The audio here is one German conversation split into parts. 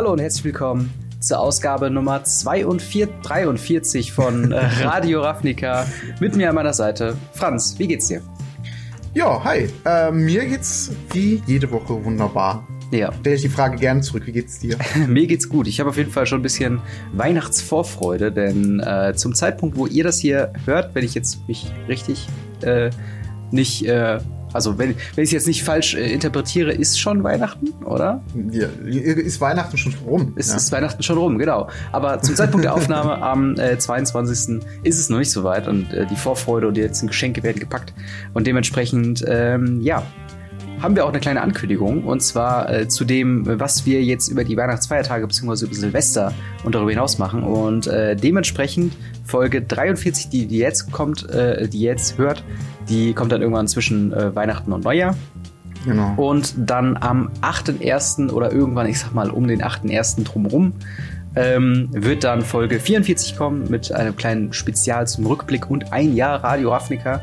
Hallo und herzlich willkommen zur Ausgabe Nummer 43 von äh, Radio Ravnica. Mit mir an meiner Seite Franz, wie geht's dir? Ja, hi. Äh, mir geht's wie jede Woche wunderbar. Ja. Stell ich die Frage gerne zurück. Wie geht's dir? Mir geht's gut. Ich habe auf jeden Fall schon ein bisschen Weihnachtsvorfreude, denn äh, zum Zeitpunkt, wo ihr das hier hört, wenn ich jetzt mich richtig äh, nicht äh, also wenn, wenn ich es jetzt nicht falsch äh, interpretiere, ist schon Weihnachten, oder? Ja, ist Weihnachten schon rum. Ist, ja. ist Weihnachten schon rum, genau. Aber zum Zeitpunkt der Aufnahme am äh, 22. ist es noch nicht so weit und äh, die Vorfreude und die letzten Geschenke werden gepackt. Und dementsprechend, ähm, ja, haben wir auch eine kleine Ankündigung und zwar äh, zu dem, was wir jetzt über die Weihnachtsfeiertage bzw. über Silvester und darüber hinaus machen. Und äh, dementsprechend Folge 43, die, die jetzt kommt, äh, die jetzt hört, die kommt dann irgendwann zwischen äh, Weihnachten und Neujahr. Genau. Und dann am 8.1. oder irgendwann, ich sag mal, um den 8.1. drumherum, ähm, wird dann Folge 44 kommen mit einem kleinen Spezial zum Rückblick und ein Jahr Radio Afrika.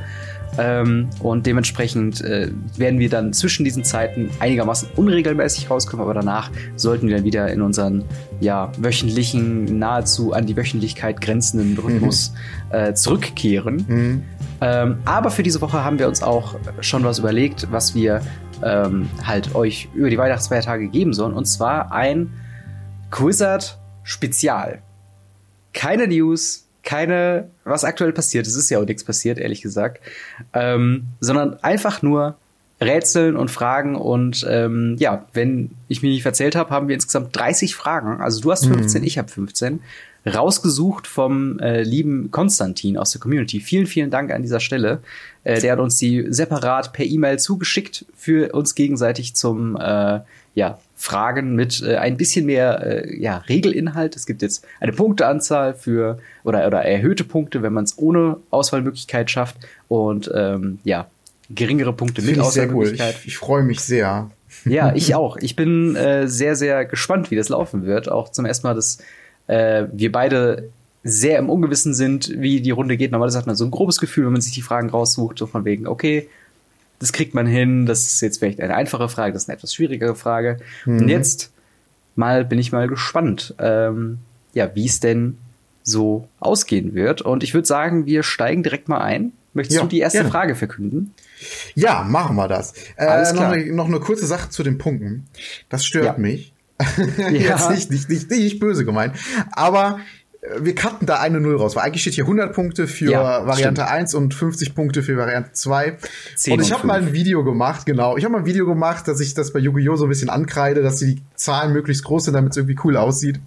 Ähm, und dementsprechend äh, werden wir dann zwischen diesen Zeiten einigermaßen unregelmäßig rauskommen, aber danach sollten wir dann wieder in unseren ja, wöchentlichen, nahezu an die Wöchentlichkeit grenzenden Rhythmus mhm. äh, zurückkehren. Mhm. Ähm, aber für diese Woche haben wir uns auch schon was überlegt, was wir ähm, halt euch über die Weihnachtsfeiertage geben sollen. Und zwar ein Quizzard Spezial. Keine News, keine, was aktuell passiert. Es ist ja auch nichts passiert, ehrlich gesagt. Ähm, sondern einfach nur Rätseln und Fragen. Und ähm, ja, wenn ich mich nicht verzählt habe, haben wir insgesamt 30 Fragen. Also du hast 15, mhm. ich habe 15 rausgesucht vom äh, lieben Konstantin aus der Community. Vielen, vielen Dank an dieser Stelle. Äh, der hat uns die separat per E-Mail zugeschickt für uns gegenseitig zum äh, ja, Fragen mit äh, ein bisschen mehr äh, ja, Regelinhalt. Es gibt jetzt eine Punkteanzahl für oder, oder erhöhte Punkte, wenn man es ohne Auswahlmöglichkeit schafft und ähm, ja, geringere Punkte mit Auswahlmöglichkeit. Cool. Ich, ich freue mich sehr. Ja, ich auch. Ich bin äh, sehr, sehr gespannt, wie das laufen wird. Auch zum ersten Mal das äh, wir beide sehr im Ungewissen sind, wie die Runde geht. Normalerweise hat man so ein grobes Gefühl, wenn man sich die Fragen raussucht, so von wegen, okay, das kriegt man hin, das ist jetzt vielleicht eine einfache Frage, das ist eine etwas schwierigere Frage. Mhm. Und jetzt mal bin ich mal gespannt, ähm, ja, wie es denn so ausgehen wird. Und ich würde sagen, wir steigen direkt mal ein. Möchtest ja, du die erste gerne. Frage verkünden? Ja, machen wir das. Äh, noch, eine, noch, eine, kurze Sache zu den Punkten. Das stört ja. mich. ja. Jetzt nicht, nicht, nicht, nicht böse gemeint. Aber wir cutten da eine Null raus, weil eigentlich steht hier 100 Punkte für ja, Variante stimmt. 1 und 50 Punkte für Variante 2. Und ich habe mal ein Video gemacht, genau. Ich habe mal ein Video gemacht, dass ich das bei Yu-Gi-Oh! so ein bisschen ankreide, dass die Zahlen möglichst groß sind, damit es irgendwie cool aussieht.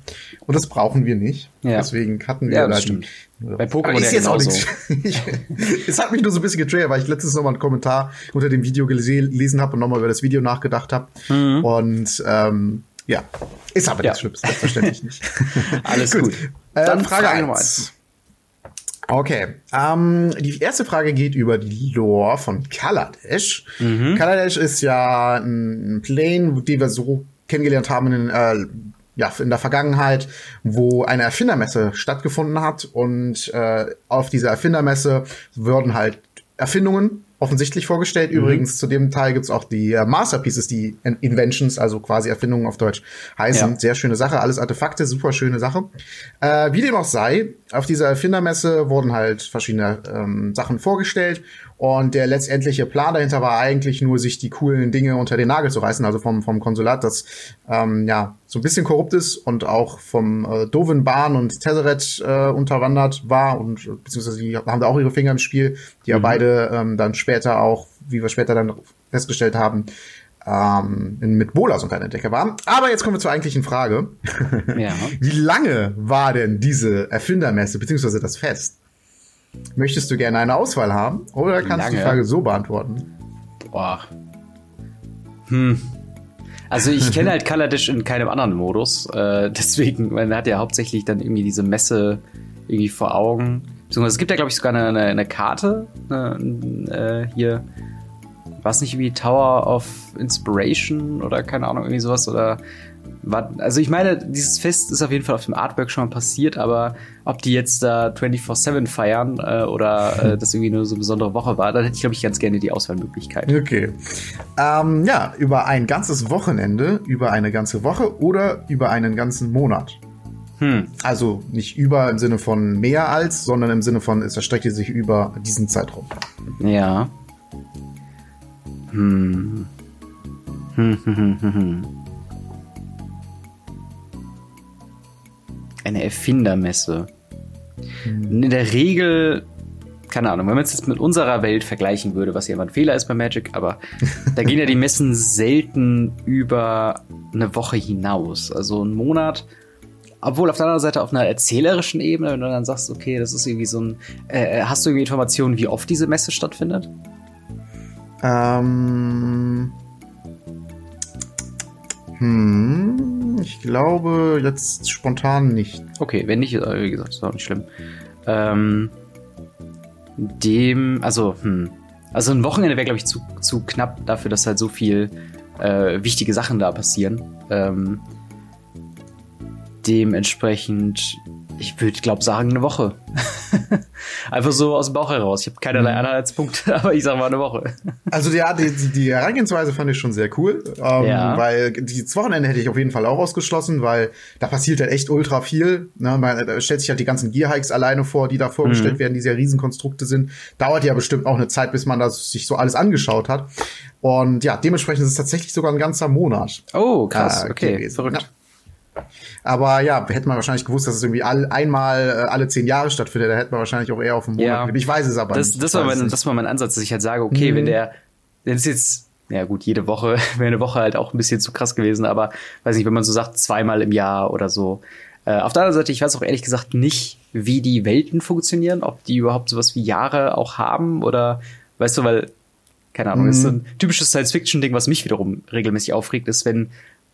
Und das brauchen wir nicht. Ja. Deswegen cutten wir ja, da stimmt. Bei Pokémon ist jetzt auch nichts. es hat mich nur so ein bisschen getriggert, weil ich letztens noch mal einen Kommentar unter dem Video gelesen habe und nochmal über das Video nachgedacht habe. Mhm. Und ähm, ja, ist aber ja. nichts Schlimmes, selbstverständlich nicht. Alles gut. gut. Dann Frage, Frage Nummer eins. Okay, ähm, die erste Frage geht über die Lore von Kaladesh. Mhm. Kaladesh ist ja ein Plane, die wir so kennengelernt haben in, äh, ja, in der Vergangenheit, wo eine Erfindermesse stattgefunden hat und äh, auf dieser Erfindermesse würden halt Erfindungen offensichtlich vorgestellt. Mhm. Übrigens, zu dem Teil gibt's auch die äh, Masterpieces, die Inventions, also quasi Erfindungen auf Deutsch heißen. Ja. Sehr schöne Sache, alles Artefakte, super schöne Sache. Äh, wie dem auch sei, auf dieser Erfindermesse wurden halt verschiedene ähm, Sachen vorgestellt und der letztendliche Plan dahinter war eigentlich nur, sich die coolen Dinge unter den Nagel zu reißen, also vom, vom Konsulat, das ähm, ja so ein bisschen korrupt ist und auch vom äh, Dovin Bahn und Tesseret äh, unterwandert war und beziehungsweise die haben da auch ihre Finger im Spiel, die mhm. ja beide ähm, dann später auch, wie wir später dann festgestellt haben, ähm, mit Bolas und keine Entdecker waren. Aber jetzt kommen wir zur eigentlichen Frage. Ja. Wie lange war denn diese Erfindermesse beziehungsweise das Fest? Möchtest du gerne eine Auswahl haben oder kannst Lange. du die Frage so beantworten? Boah. Hm. Also ich kenne halt Kaladesh in keinem anderen Modus. Äh, deswegen, man hat ja hauptsächlich dann irgendwie diese Messe irgendwie vor Augen. Beziehungsweise es gibt ja, glaube ich, sogar eine, eine, eine Karte. Eine, äh, hier, was nicht wie Tower of Inspiration oder keine Ahnung, irgendwie sowas. Oder war, also ich meine, dieses Fest ist auf jeden Fall auf dem Artwork schon mal passiert, aber ob die jetzt da 24-7 feiern äh, oder äh, das irgendwie nur so eine besondere Woche war, dann hätte ich, glaube ich, ganz gerne die Auswahlmöglichkeit. Okay. Ähm, ja, über ein ganzes Wochenende, über eine ganze Woche oder über einen ganzen Monat. Hm. Also nicht über im Sinne von mehr als, sondern im Sinne von, es erstreckt sich über diesen Zeitraum. Ja. Hm. Hm, hm, hm, hm, hm. Eine Erfindermesse. Hm. In der Regel, keine Ahnung, wenn man es jetzt mit unserer Welt vergleichen würde, was ja immer ein Fehler ist bei Magic, aber da gehen ja die Messen selten über eine Woche hinaus. Also ein Monat obwohl auf der anderen Seite auf einer erzählerischen Ebene, wenn du dann sagst, okay, das ist irgendwie so ein. Äh, hast du irgendwie Informationen, wie oft diese Messe stattfindet? Ähm. Hm, ich glaube jetzt spontan nicht. Okay, wenn nicht, äh, wie gesagt, ist auch nicht schlimm. Ähm, dem, also, hm. Also ein Wochenende wäre, glaube ich, zu, zu knapp dafür, dass halt so viel äh, wichtige Sachen da passieren. Ähm, Dementsprechend, ich würde, glaube sagen, eine Woche. Einfach so aus dem Bauch heraus. Ich habe keinerlei mhm. Anhaltspunkte, aber ich sage mal eine Woche. also ja, die, die Herangehensweise fand ich schon sehr cool. Ähm, ja. Weil dieses Wochenende hätte ich auf jeden Fall auch ausgeschlossen, weil da passiert halt echt ultra viel. Ne? Man da stellt sich halt die ganzen Gear-Hikes alleine vor, die da vorgestellt mhm. werden, die sehr Riesenkonstrukte sind. Dauert ja bestimmt auch eine Zeit, bis man das sich so alles angeschaut hat. Und ja, dementsprechend ist es tatsächlich sogar ein ganzer Monat. Oh, krass, äh, okay, gewesen. verrückt. Ja. Aber ja, hätte man wahrscheinlich gewusst, dass es irgendwie all, einmal äh, alle zehn Jahre stattfindet, da hätte man wahrscheinlich auch eher auf einen Monat. Ja. Ich weiß es aber das, nicht. Das war, mein, das war mein Ansatz, dass ich halt sage, okay, mhm. wenn der, das ist jetzt, ja gut, jede Woche wäre eine Woche halt auch ein bisschen zu krass gewesen, aber weiß nicht, wenn man so sagt, zweimal im Jahr oder so. Äh, auf der anderen Seite, ich weiß auch ehrlich gesagt nicht, wie die Welten funktionieren, ob die überhaupt sowas wie Jahre auch haben oder, weißt du, weil keine Ahnung, mhm. ist so ein typisches Science-Fiction-Ding, was mich wiederum regelmäßig aufregt, ist, wenn wenn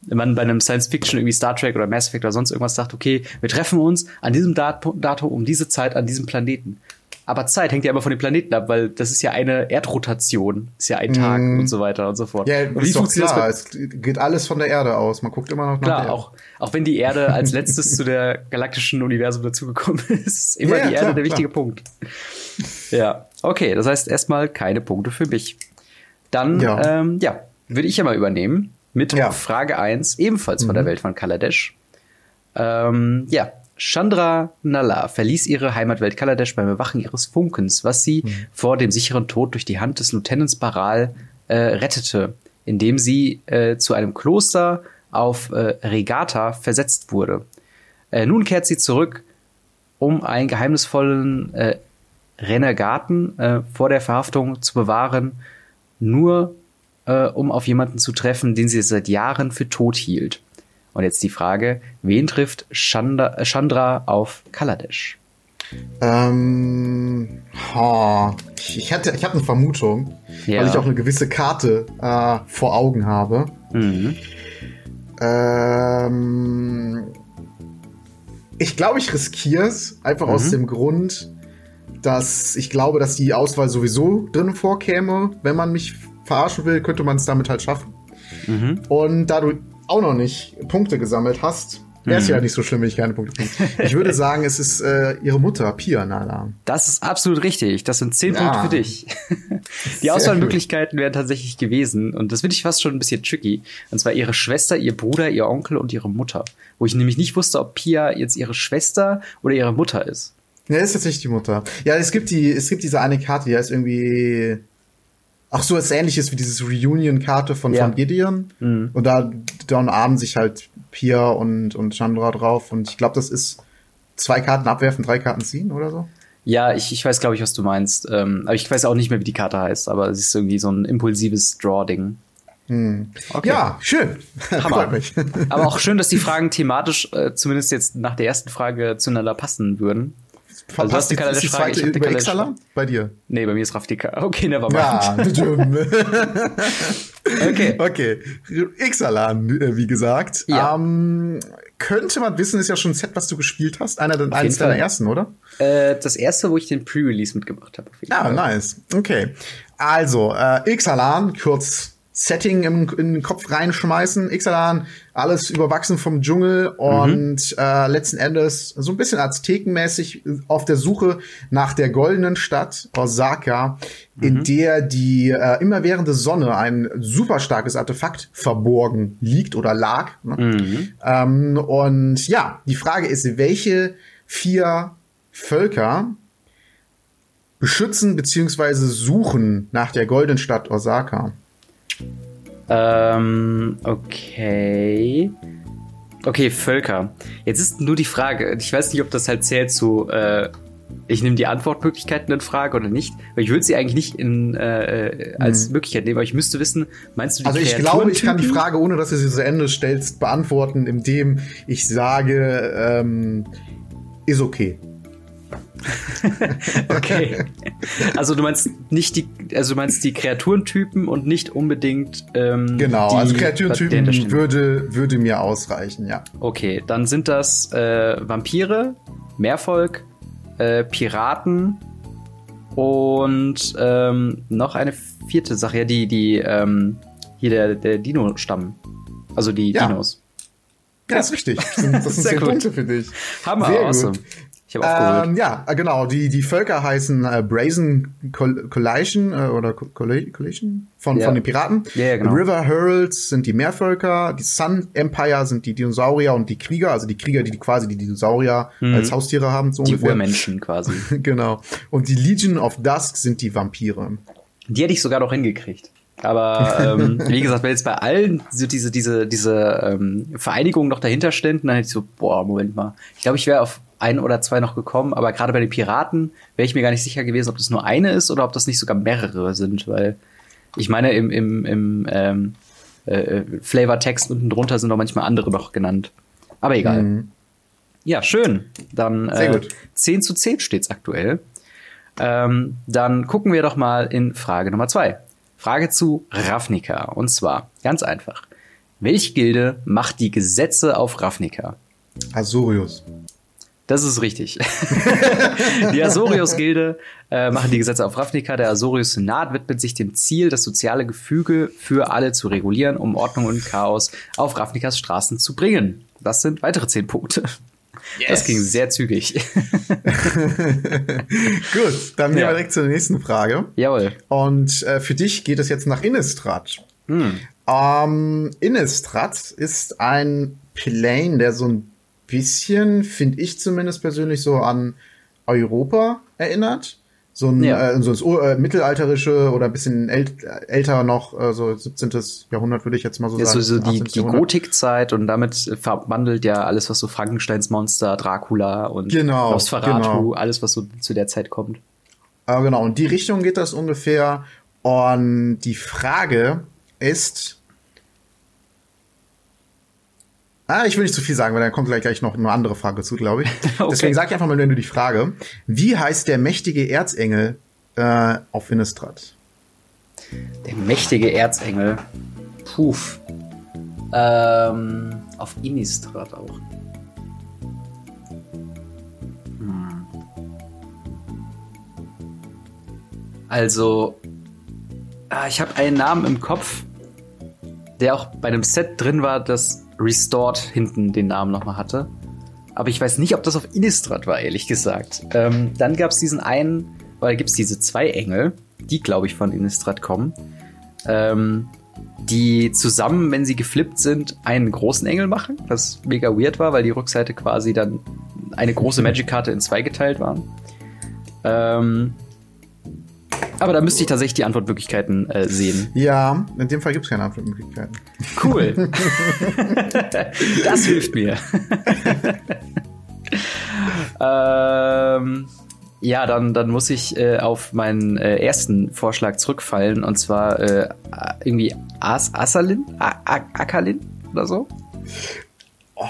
man bei einem Science Fiction irgendwie Star Trek oder Mass Effect oder sonst irgendwas sagt, okay, wir treffen uns an diesem Datum um diese Zeit an diesem Planeten. Aber Zeit hängt ja immer von den Planeten ab, weil das ist ja eine Erdrotation, ist ja ein Tag mm. und so weiter und so fort. Ja, und wie ist doch klar, es geht alles von der Erde aus. Man guckt immer noch nach klar, der auch, auch wenn die Erde als letztes zu der galaktischen Universum dazugekommen ist, ist immer ja, die Erde klar, der wichtige klar. Punkt. Ja, okay, das heißt erstmal keine Punkte für mich. Dann, ja, ähm, ja würde ich ja mal übernehmen mit ja. Frage 1, ebenfalls mhm. von der mhm. Welt von Kaladesh. Ähm, ja, Chandra Nalla verließ ihre Heimatwelt Kaladesh beim Erwachen ihres Funkens, was sie mhm. vor dem sicheren Tod durch die Hand des Lieutenants Baral äh, rettete, indem sie äh, zu einem Kloster auf äh, Regata versetzt wurde. Äh, nun kehrt sie zurück, um einen geheimnisvollen äh, Renegaten äh, vor der Verhaftung zu bewahren, nur äh, um auf jemanden zu treffen, den sie seit Jahren für tot hielt. Und jetzt die Frage, wen trifft Chandra, Chandra auf Kaladesh? Ähm, oh, ich, hatte, ich habe eine Vermutung, ja. weil ich auch eine gewisse Karte äh, vor Augen habe. Mhm. Ähm, ich glaube, ich riskiere es einfach mhm. aus dem Grund, dass ich glaube, dass die Auswahl sowieso drin vorkäme, wenn man mich verarschen will, könnte man es damit halt schaffen. Mhm. Und da du auch noch nicht Punkte gesammelt hast, wäre es mhm. ja nicht so schlimm, wenn ich keine Punkte kriege. Ich würde sagen, es ist äh, ihre Mutter, Pia Nala. Das ist absolut richtig. Das sind zehn ja. Punkte für dich. Die Auswahlmöglichkeiten wären tatsächlich gewesen, und das finde ich fast schon ein bisschen tricky. Und zwar ihre Schwester, ihr Bruder, ihr Onkel und ihre Mutter. Wo ich nämlich nicht wusste, ob Pia jetzt ihre Schwester oder ihre Mutter ist. Ja, ist tatsächlich die Mutter. Ja, es gibt die, es gibt diese eine Karte, die heißt irgendwie Ach so, was ähnliches wie dieses Reunion-Karte von, ja. von Gideon. Mhm. Und da, da umarmen sich halt Pia und, und Chandra drauf. Und ich glaube, das ist zwei Karten abwerfen, drei Karten ziehen oder so. Ja, ich, ich weiß, glaube ich, was du meinst. Ähm, aber ich weiß auch nicht mehr, wie die Karte heißt, aber es ist irgendwie so ein impulsives Draw-Ding. Hm. Okay. Ja, schön. Mich. aber auch schön, dass die Fragen thematisch, äh, zumindest jetzt nach der ersten Frage, zueinander passen würden. Also du hast die Kaladesh Frage, ich habe die Kaladesh Bei dir? Nee, bei mir ist Raftika. Okay, never mind. Ja, okay. Okay. Ixalan, äh, wie gesagt. Ja. Ähm, könnte man wissen, ist ja schon ein Set, was du gespielt hast. Einer, eines deiner ersten, oder? Äh, das erste, wo ich den Pre-Release mitgemacht habe. Ah, Fall. nice. Okay. Also, äh, Ixalan, kurz Setting im, in den Kopf reinschmeißen. Ixalan, alles überwachsen vom Dschungel und mhm. äh, letzten Endes so ein bisschen aztekenmäßig auf der Suche nach der goldenen Stadt Osaka, mhm. in der die äh, immerwährende Sonne, ein super starkes Artefakt, verborgen liegt oder lag. Ne? Mhm. Ähm, und ja, die Frage ist, welche vier Völker beschützen beziehungsweise suchen nach der goldenen Stadt Osaka? Ähm, okay. Okay, Völker. Jetzt ist nur die Frage, ich weiß nicht, ob das halt zählt zu, äh, ich nehme die Antwortmöglichkeiten in Frage oder nicht, weil ich würde sie eigentlich nicht in, äh, als hm. Möglichkeit nehmen, aber ich müsste wissen, meinst du die Also ich glaube, ich kann die Frage, ohne dass du sie zu Ende stellst, beantworten, indem ich sage, ähm, ist okay. okay. Also du meinst nicht die, also du meinst die Kreaturentypen und nicht unbedingt. Ähm, genau, die, also Kreaturentypen würde, würde mir ausreichen, ja. Okay, dann sind das äh, Vampire, Meervolk, äh, Piraten und ähm, noch eine vierte Sache, ja, die, die, ähm, hier der, der Dino-Stamm. Also die ja. Dinos. Ja, ist richtig. Das sind, das sind sehr, sehr Punkte für dich. Hammer, Sehr awesome. Gut. Ich habe ähm, Ja, genau. Die, die Völker heißen äh, Brazen Collation äh, oder Collation von, yeah. von den Piraten. Yeah, genau. River Heralds sind die Meervölker. Die Sun Empire sind die Dinosaurier und die Krieger. Also die Krieger, die quasi die Dinosaurier mhm. als Haustiere haben. So die ungefähr. Urmenschen quasi. genau. Und die Legion of Dusk sind die Vampire. Die hätte ich sogar noch hingekriegt. Aber ähm, wie gesagt, wenn jetzt bei allen so diese, diese, diese ähm, Vereinigung noch dahinter ständen, dann hätte ich so, boah, Moment mal. Ich glaube, ich wäre auf ein oder zwei noch gekommen, aber gerade bei den Piraten wäre ich mir gar nicht sicher gewesen, ob das nur eine ist oder ob das nicht sogar mehrere sind, weil ich meine, im, im, im ähm, äh, Flavortext unten drunter sind auch manchmal andere noch genannt. Aber egal. Mhm. Ja, schön. Dann Sehr äh, gut. 10 zu 10 steht's aktuell. Ähm, dann gucken wir doch mal in Frage Nummer zwei. Frage zu Ravnica. Und zwar ganz einfach. Welche Gilde macht die Gesetze auf Ravnica? Azorius. Das ist richtig. die Azorius-Gilde äh, machen die Gesetze auf Ravnica. Der Azorius-Senat widmet sich dem Ziel, das soziale Gefüge für alle zu regulieren, um Ordnung und Chaos auf Ravnikas Straßen zu bringen. Das sind weitere zehn Punkte. Yes. Das ging sehr zügig. Gut, dann gehen wir direkt zur nächsten Frage. Jawohl. Und äh, für dich geht es jetzt nach Innistrad. Hm. Ähm, Innistrad ist ein Plane, der so ein bisschen, finde ich zumindest persönlich, so an Europa erinnert. So ein, ja. äh, so das äh, mittelalterische oder ein bisschen äl älter noch, äh, so 17. Jahrhundert würde ich jetzt mal so ja, sagen. So, so die, die Gotikzeit und damit verwandelt ja alles, was so Frankensteins Monster, Dracula und genau, Nosferatu, genau. alles, was so zu der Zeit kommt. Äh, genau, und die Richtung geht das ungefähr. Und die Frage ist, Ah, ich will nicht zu viel sagen, weil dann kommt gleich noch eine andere Frage zu, glaube ich. okay. Deswegen sag ich einfach mal, wenn du die Frage. Wie heißt der mächtige Erzengel äh, auf Innistrad? Der mächtige Erzengel. Puh. Ähm, auf Innistrad auch. Hm. Also, ah, ich habe einen Namen im Kopf, der auch bei einem Set drin war, das Restored hinten den Namen nochmal hatte. Aber ich weiß nicht, ob das auf Innistrad war, ehrlich gesagt. Ähm, dann gab es diesen einen, weil gibt es diese zwei Engel, die, glaube ich, von Innistrad kommen, ähm, die zusammen, wenn sie geflippt sind, einen großen Engel machen, was mega weird war, weil die Rückseite quasi dann eine große Magic-Karte in zwei geteilt waren. Ähm, aber da müsste ich tatsächlich die Antwortmöglichkeiten äh, sehen. Ja, in dem Fall gibt es keine Antwortmöglichkeiten. Cool. das hilft mir. ähm, ja, dann, dann muss ich äh, auf meinen äh, ersten Vorschlag zurückfallen und zwar äh, irgendwie As Asalin? Akalin oder so? Oh.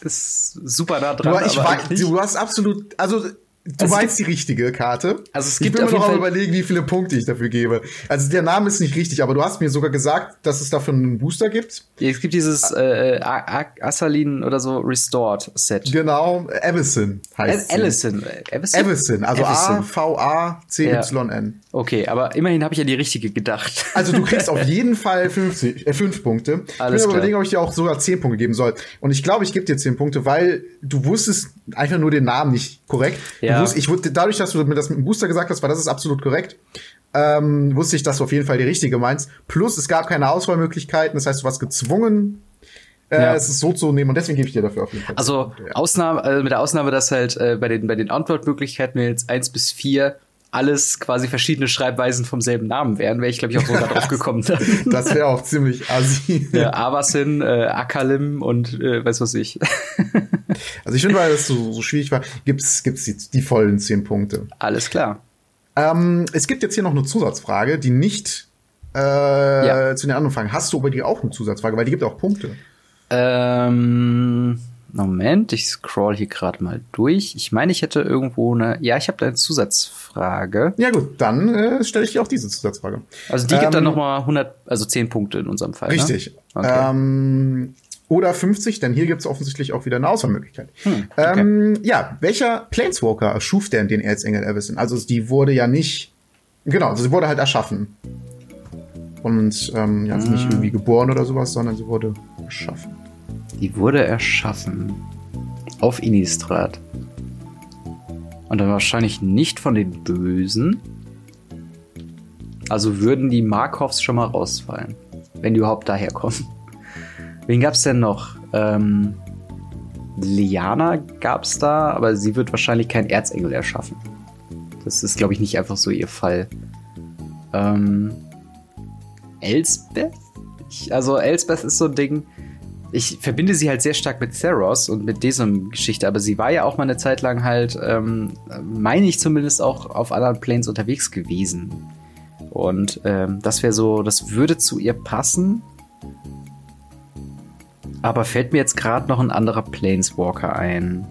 Ist super nah dran. Du, ich weiß, du hast absolut, also Du Also es meinst die richtige Karte. Also es ich gibt bin auf mir jeden noch am überlegen, wie viele Punkte ich dafür gebe. Also der Name ist nicht richtig, aber du hast mir sogar gesagt, dass es dafür einen Booster gibt. Es gibt dieses äh, A- Assalin oder so Restored Set. Genau, Avison heißt Al- sie. Allison. Avison? Avison, also Avison. A-V-A-C-Y-N. Okay, aber immerhin habe ich an die richtige gedacht. Also du kriegst auf jeden Fall 50, äh, 5 Punkte. ich Alles bin mir überlegen, ob ich dir auch sogar 10 Punkte geben soll. Und ich glaube, ich gebe dir 10 Punkte, weil du wusstest einfach nur den Namen nicht korrekt. Ja. Du wusst, ich, wusste- dadurch, dass du mir das mit dem Booster gesagt hast, weil das ist absolut korrekt, ähm, wusste ich, dass du auf jeden Fall die richtige meinst. Plus, es gab keine Auswahlmöglichkeiten, das heißt, du warst gezwungen, äh, Ja. es ist so zu nehmen und deswegen gebe ich dir dafür auf jeden Fall. 10 Also ja. Ausnahme, äh, mit der Ausnahme, dass halt äh, bei den bei den Antwortmöglichkeiten jetzt eins bis vier alles quasi verschiedene Schreibweisen vom selben Namen wären, wäre ich glaube ich auch sogar drauf gekommen. Das wäre auch ziemlich assi. ja, Avasin, äh, Akalim und äh, weiß was ich. Also ich finde, weil das so, so schwierig war, gibt's gibt's die, die vollen 10 Punkte. Alles klar. Ähm, es gibt jetzt hier noch eine Zusatzfrage, die nicht äh, Ja. zu den anderen Fragen. Hast du über die auch eine Zusatzfrage? Weil die gibt auch Punkte. Ähm, Moment, ich scroll hier gerade mal durch. Ich meine, ich hätte irgendwo eine. Ja, ich habe da eine Zusatzfrage. Ja gut, dann äh, stelle ich dir auch diese Zusatzfrage. Also die gibt dann Ähm, noch mal 100, also 10 Punkte in unserem Fall. Richtig. Ne? Okay. Ähm, oder 50, denn hier gibt es offensichtlich auch wieder eine Auswahlmöglichkeit. Hm, okay. ähm, ja, welcher Planeswalker erschuf denn den Erzengel Avison? Also die wurde ja nicht, genau, sie wurde halt erschaffen. Und ähm, ja, also Hm. nicht irgendwie geboren oder sowas, sondern sie wurde erschaffen. Die wurde erschaffen auf Innistrad. Und dann wahrscheinlich nicht von den Bösen. Also würden die Markovs schon mal rausfallen. Wenn die überhaupt daherkommen. Wen gab's denn noch? Ähm, Liana gab's da, aber sie wird wahrscheinlich keinen Erzengel erschaffen. Das ist, glaube ich, nicht einfach so ihr Fall. Ähm, Elsbeth? Ich, also Elsbeth ist so ein Ding. Ich verbinde sie halt sehr stark mit Theros und mit diesem Geschichte, aber sie war ja auch mal eine Zeit lang halt, ähm, meine ich zumindest auch auf anderen Planes unterwegs gewesen. Und ähm, das wäre so, das würde zu ihr passen. Aber fällt mir jetzt gerade noch ein anderer Planeswalker ein.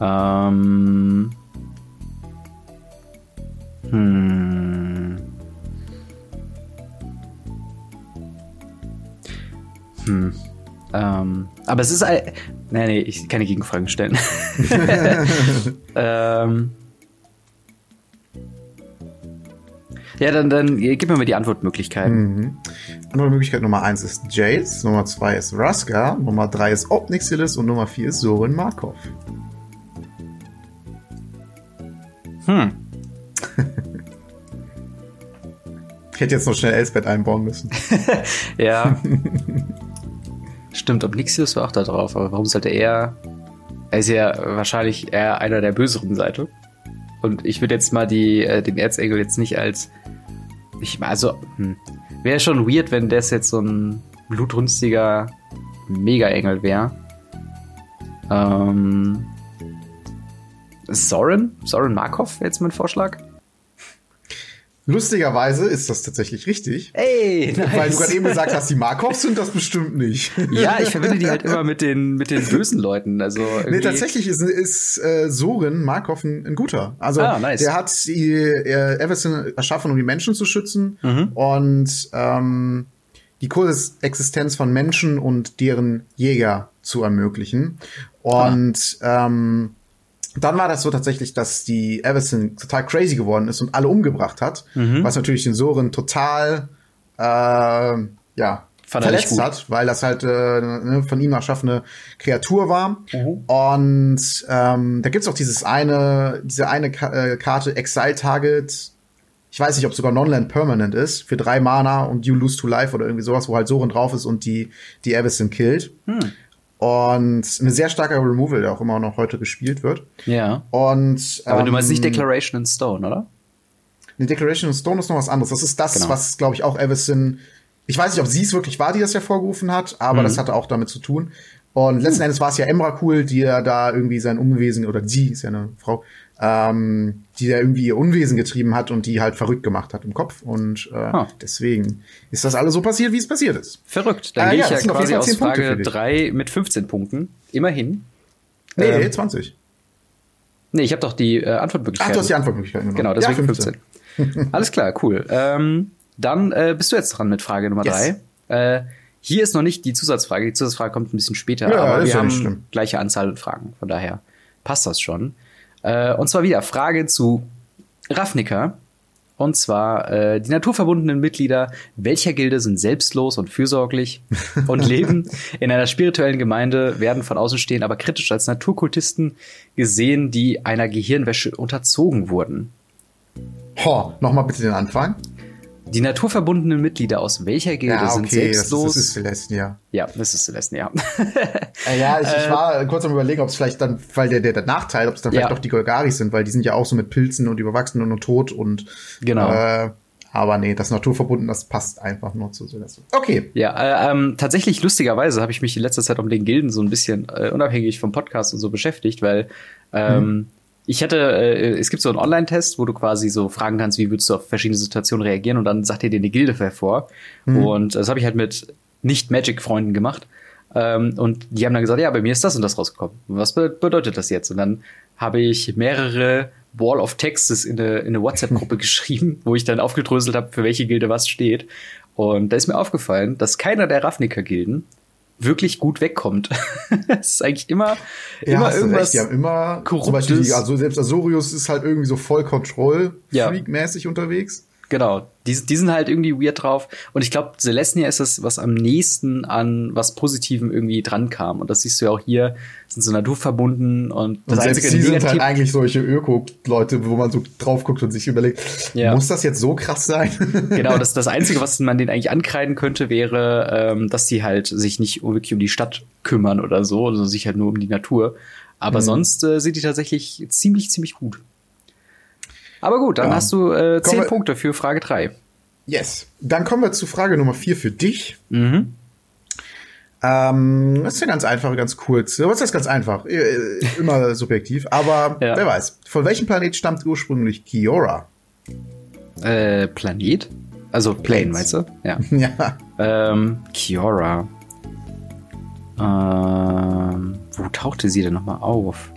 Ähm. Hm. Hm. Ähm, aber es ist ein. Nee, nee, ich kann keine Gegenfragen stellen. ähm. Ja, dann, dann äh, gib mir mal die Antwortmöglichkeiten. Mhm. Andere Möglichkeit Nummer eins ist Jace, Nummer zwei ist Raska, Nummer drei ist Obnixilis und Nummer vier ist Sorin Markov. Hm. Ich hätte jetzt noch schnell Elsbeth einbauen müssen. Ja. Stimmt, Obnixius war auch da drauf, aber warum sollte er. Er ist ja wahrscheinlich eher einer der böseren Seite. Und ich würde jetzt mal die, äh, den Erzengel jetzt nicht als. Ich, also, hm. wäre schon weird, wenn das jetzt so ein blutrünstiger Mega-Engel wäre. Ähm. Soren? Soren Markov wäre jetzt mein Vorschlag. Lustigerweise ist das tatsächlich richtig. Ey, nice. Weil du gerade eben gesagt hast, die Markovs sind das bestimmt nicht. Ja, ich verbinde die halt immer mit den, mit den bösen Leuten. Also Nee, tatsächlich ist, ist äh, Sorin Markov ein, ein guter. Also Ah, nice. der hat die, äh, Everson erschaffen, um die Menschen zu schützen Mhm. und ähm, die Koexistenz von Menschen und deren Jäger zu ermöglichen. Und ähm, dann war das so tatsächlich, dass die Everson total crazy geworden ist und alle umgebracht hat, Mhm. was natürlich den Soren total äh, ja Fand er verletzt hat, weil das halt äh, ne, von ihm erschaffene Kreatur war. Mhm. Und ähm, da gibt's auch dieses eine, diese eine Ka äh, Karte Exile Target. Ich weiß nicht, ob sogar Non-Land Permanent ist, für drei Mana und You Lose to Life oder irgendwie sowas, wo halt Soren drauf ist und die, die Avison killt. Hm. Und eine sehr starke Removal, der auch immer noch heute gespielt wird. Ja. Und, Aber du meinst nicht ähm, Declaration in Stone, oder? eine Declaration of Stone ist noch was anderes. Das ist das, Genau. was, glaube ich, auch Avison. Ich weiß nicht, ob sie es wirklich war, die das hervorgerufen hat, aber Mhm. das hatte auch damit zu tun. Und letzten Endes war es ja Emrakul, die ja da irgendwie sein Unwesen, oder sie ist ja eine Frau, ähm, die da irgendwie ihr Unwesen getrieben hat und die halt verrückt gemacht hat im Kopf. Und äh, Ah. deswegen ist das alles so passiert, wie es passiert ist. Verrückt. Dann Ah, gehe ja, ich ja quasi aus 10 Punkte Frage für dich. 3 mit 15 Punkten. Immerhin. Nee, Ähm. 20. Nee, ich habe doch die äh, Antwortmöglichkeiten. Ach, du hast die Antwortmöglichkeiten genommen. Genau, deswegen ja, 15. 15. Alles klar, cool. Ähm, dann äh, bist du jetzt dran mit Frage Nummer yes. drei. Äh, hier ist noch nicht die Zusatzfrage. Die Zusatzfrage kommt ein bisschen später, ja, aber wir ja haben schlimm. gleiche Anzahl Fragen. Von daher passt das schon. Äh, und zwar wieder Frage zu Ravnica. Und zwar, äh, die naturverbundenen Mitglieder welcher Gilde sind selbstlos und fürsorglich und leben in einer spirituellen Gemeinde, werden von außen stehen, aber kritisch als Naturkultisten gesehen, die einer Gehirnwäsche unterzogen wurden. Ho, nochmal bitte den Anfang. Die naturverbundenen Mitglieder aus welcher Gilde ja, okay, sind selbstlos? Das, das ist Celestia. Ja, das ist Celestia. äh, ja, ich, ich, war kurz am überlegen, ob es vielleicht dann, weil der, der, der Nachteil, ob es dann vielleicht ja. doch die Golgaris sind, weil die sind ja auch so mit Pilzen und überwachsen und, tot und genau. Äh, aber nee, das Naturverbunden, das passt einfach nur zu Celestia. Okay. Ja, äh, ähm, tatsächlich lustigerweise habe ich mich in letzter Zeit um den Gilden so ein bisschen äh, unabhängig vom Podcast und so beschäftigt, weil ähm, hm ich hatte, äh, es gibt so einen Online-Test, wo du quasi so fragen kannst, wie würdest du auf verschiedene Situationen reagieren und dann sagt dir dir eine Gilde hervor. Mhm. Und das habe ich halt mit Nicht-Magic-Freunden gemacht. Ähm, und die haben dann gesagt, ja, bei mir ist das und das rausgekommen. Was be bedeutet das jetzt? Und dann habe ich mehrere Wall of Texts in eine, in eine WhatsApp-Gruppe geschrieben, wo ich dann aufgedröselt habe, für welche Gilde was steht. Und da ist mir aufgefallen, dass keiner der Ravnica-Gilden wirklich gut wegkommt. es ist eigentlich immer, ja, immer irgendwas. Recht. Die haben immer korruptes. Zum Beispiel, die, also selbst Azorius ist halt irgendwie so voll Control-Freak-mäßig ja. unterwegs. Genau, die, die sind halt irgendwie weird drauf. Und ich glaube, Celestia ist das, was am nächsten an was Positivem irgendwie dran kam. Und das siehst du ja auch hier, sind so naturverbunden und das und einzige selbst die sind halt eigentlich solche Öko-Leute, wo man so drauf guckt und sich überlegt, ja. muss das jetzt so krass sein? genau, das, das Einzige, was man denen eigentlich ankreiden könnte, wäre, ähm, dass die halt sich nicht wirklich um die Stadt kümmern oder so, also sich halt nur um die Natur. Aber mhm. sonst äh, sind die tatsächlich ziemlich, ziemlich gut. Aber gut, dann ja. hast du äh, zehn Punkte für Frage 3. Yes. Dann kommen wir zu Frage Nummer 4 für dich. Mhm. Ähm, das ist ja ganz einfach, ganz kurz. Was ist ganz einfach? Äh, immer subjektiv. Aber ja. wer weiß. Von welchem Planet stammt ursprünglich Kiora? Äh, Planet? Also Plane, meinst du? Ja. ja. Ähm, Kiora. Ähm, wo tauchte sie denn nochmal auf?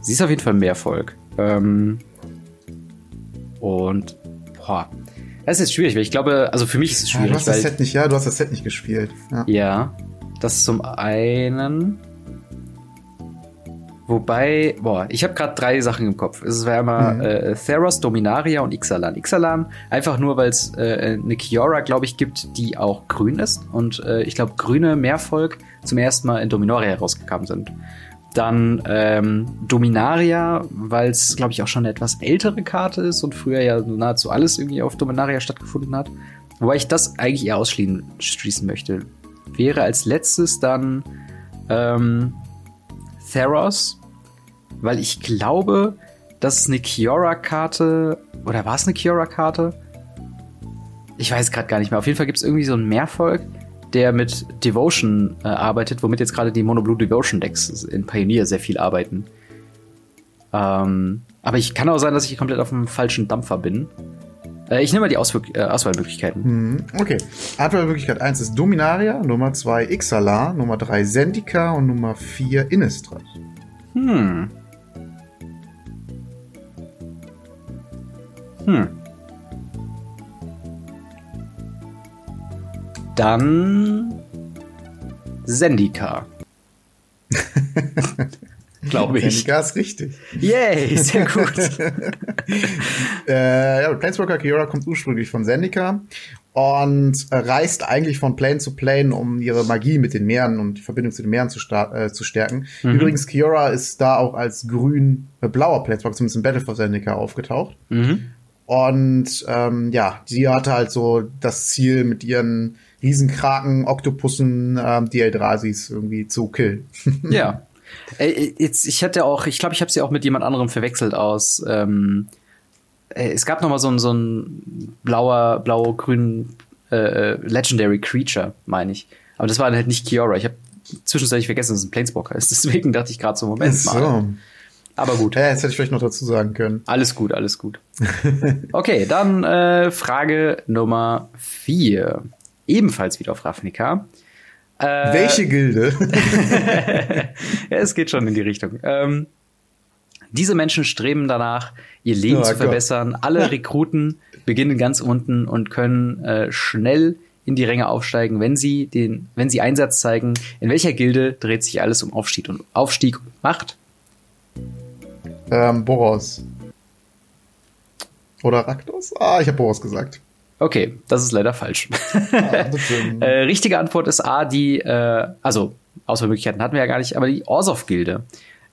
Sie ist auf jeden Fall Mehrvolk. Ähm, und boah, das ist jetzt schwierig, weil ich glaube, also für mich ist es schwierig. Ja, du hast das Set nicht, ja, du hast das Set nicht gespielt. Ja, ja das zum einen. Wobei, boah, ich habe gerade drei Sachen im Kopf. Es wäre einmal mhm. äh, Theros, Dominaria und Ixalan. Ixalan einfach nur, weil es äh, eine Kiora, glaube ich, gibt, die auch grün ist. Und äh, ich glaube, grüne Mehrvolk zum ersten Mal in Dominaria herausgekommen sind. Dann ähm, Dominaria, weil es, glaube ich, auch schon eine etwas ältere Karte ist und früher ja nahezu alles irgendwie auf Dominaria stattgefunden hat. Wobei ich das eigentlich eher ausschließen möchte. Wäre als letztes dann ähm, Theros, weil ich glaube, dass eine Kiora-Karte, oder war es eine Kiora-Karte? Ich weiß gerade gar nicht mehr. Auf jeden Fall gibt es irgendwie so ein Mehrvolk, der mit Devotion äh, arbeitet, womit jetzt gerade die Monoblue Devotion Decks in Pioneer sehr viel arbeiten. Ähm, aber ich kann auch sein, dass ich komplett auf dem falschen Dampfer bin. Äh, ich nehme mal die Auswirk äh, Auswahlmöglichkeiten. Hm, okay. Auswahlmöglichkeit 1 ist Dominaria, Nummer 2 Ixalar, Nummer 3 Zendika und Nummer 4 Innistrad. Hm. Hm. Dann Sendika. Glaube ich. Sendika ist richtig. Yay, sehr gut. äh, ja, Planeswalker Kiora kommt ursprünglich von Sendika und reist eigentlich von Plane zu Plane, um ihre Magie mit den Meeren und die Verbindung zu den Meeren zu, äh, zu stärken. Mhm. Übrigens, Kiora ist da auch als grün-blauer Planeswalker, zumindest im Battle for Zendika, aufgetaucht. Mhm. Und ähm, ja, sie hatte halt so das Ziel, mit ihren Riesenkraken, Oktopussen, ähm, die Eldrasis irgendwie zu killen. ja. Äh, jetzt, ich hatte auch, ich glaube, ich habe sie auch mit jemand anderem verwechselt aus. Ähm, äh, es gab noch mal so ein, so ein blauer, blau-grün äh, Legendary Creature, meine ich. Aber das war halt nicht Kiora. Ich habe zwischenzeitlich vergessen, dass es ein Planeswalker ist. Deswegen dachte ich gerade so, Moment so. mal. Aber gut. Ja, jetzt hätte ich vielleicht noch dazu sagen können. Alles gut, alles gut. okay, dann äh, Frage Nummer vier ebenfalls wieder auf Ravnica. Äh, Welche Gilde? ja, es geht schon in die Richtung. Ähm, Diese Menschen streben danach, ihr Leben oh, zu verbessern. Gott. Alle Rekruten beginnen ganz unten und können äh, schnell in die Ränge aufsteigen, wenn sie den, wenn sie Einsatz zeigen. In welcher Gilde dreht sich alles um Aufstieg und Aufstieg und Macht? Ähm, Boros. Oder Raktos? Ah, ich habe Boros gesagt. Okay, das ist leider falsch. Ah, äh, richtige Antwort ist A, die, äh, also Auswahlmöglichkeiten hatten wir ja gar nicht, aber die Orsov-Gilde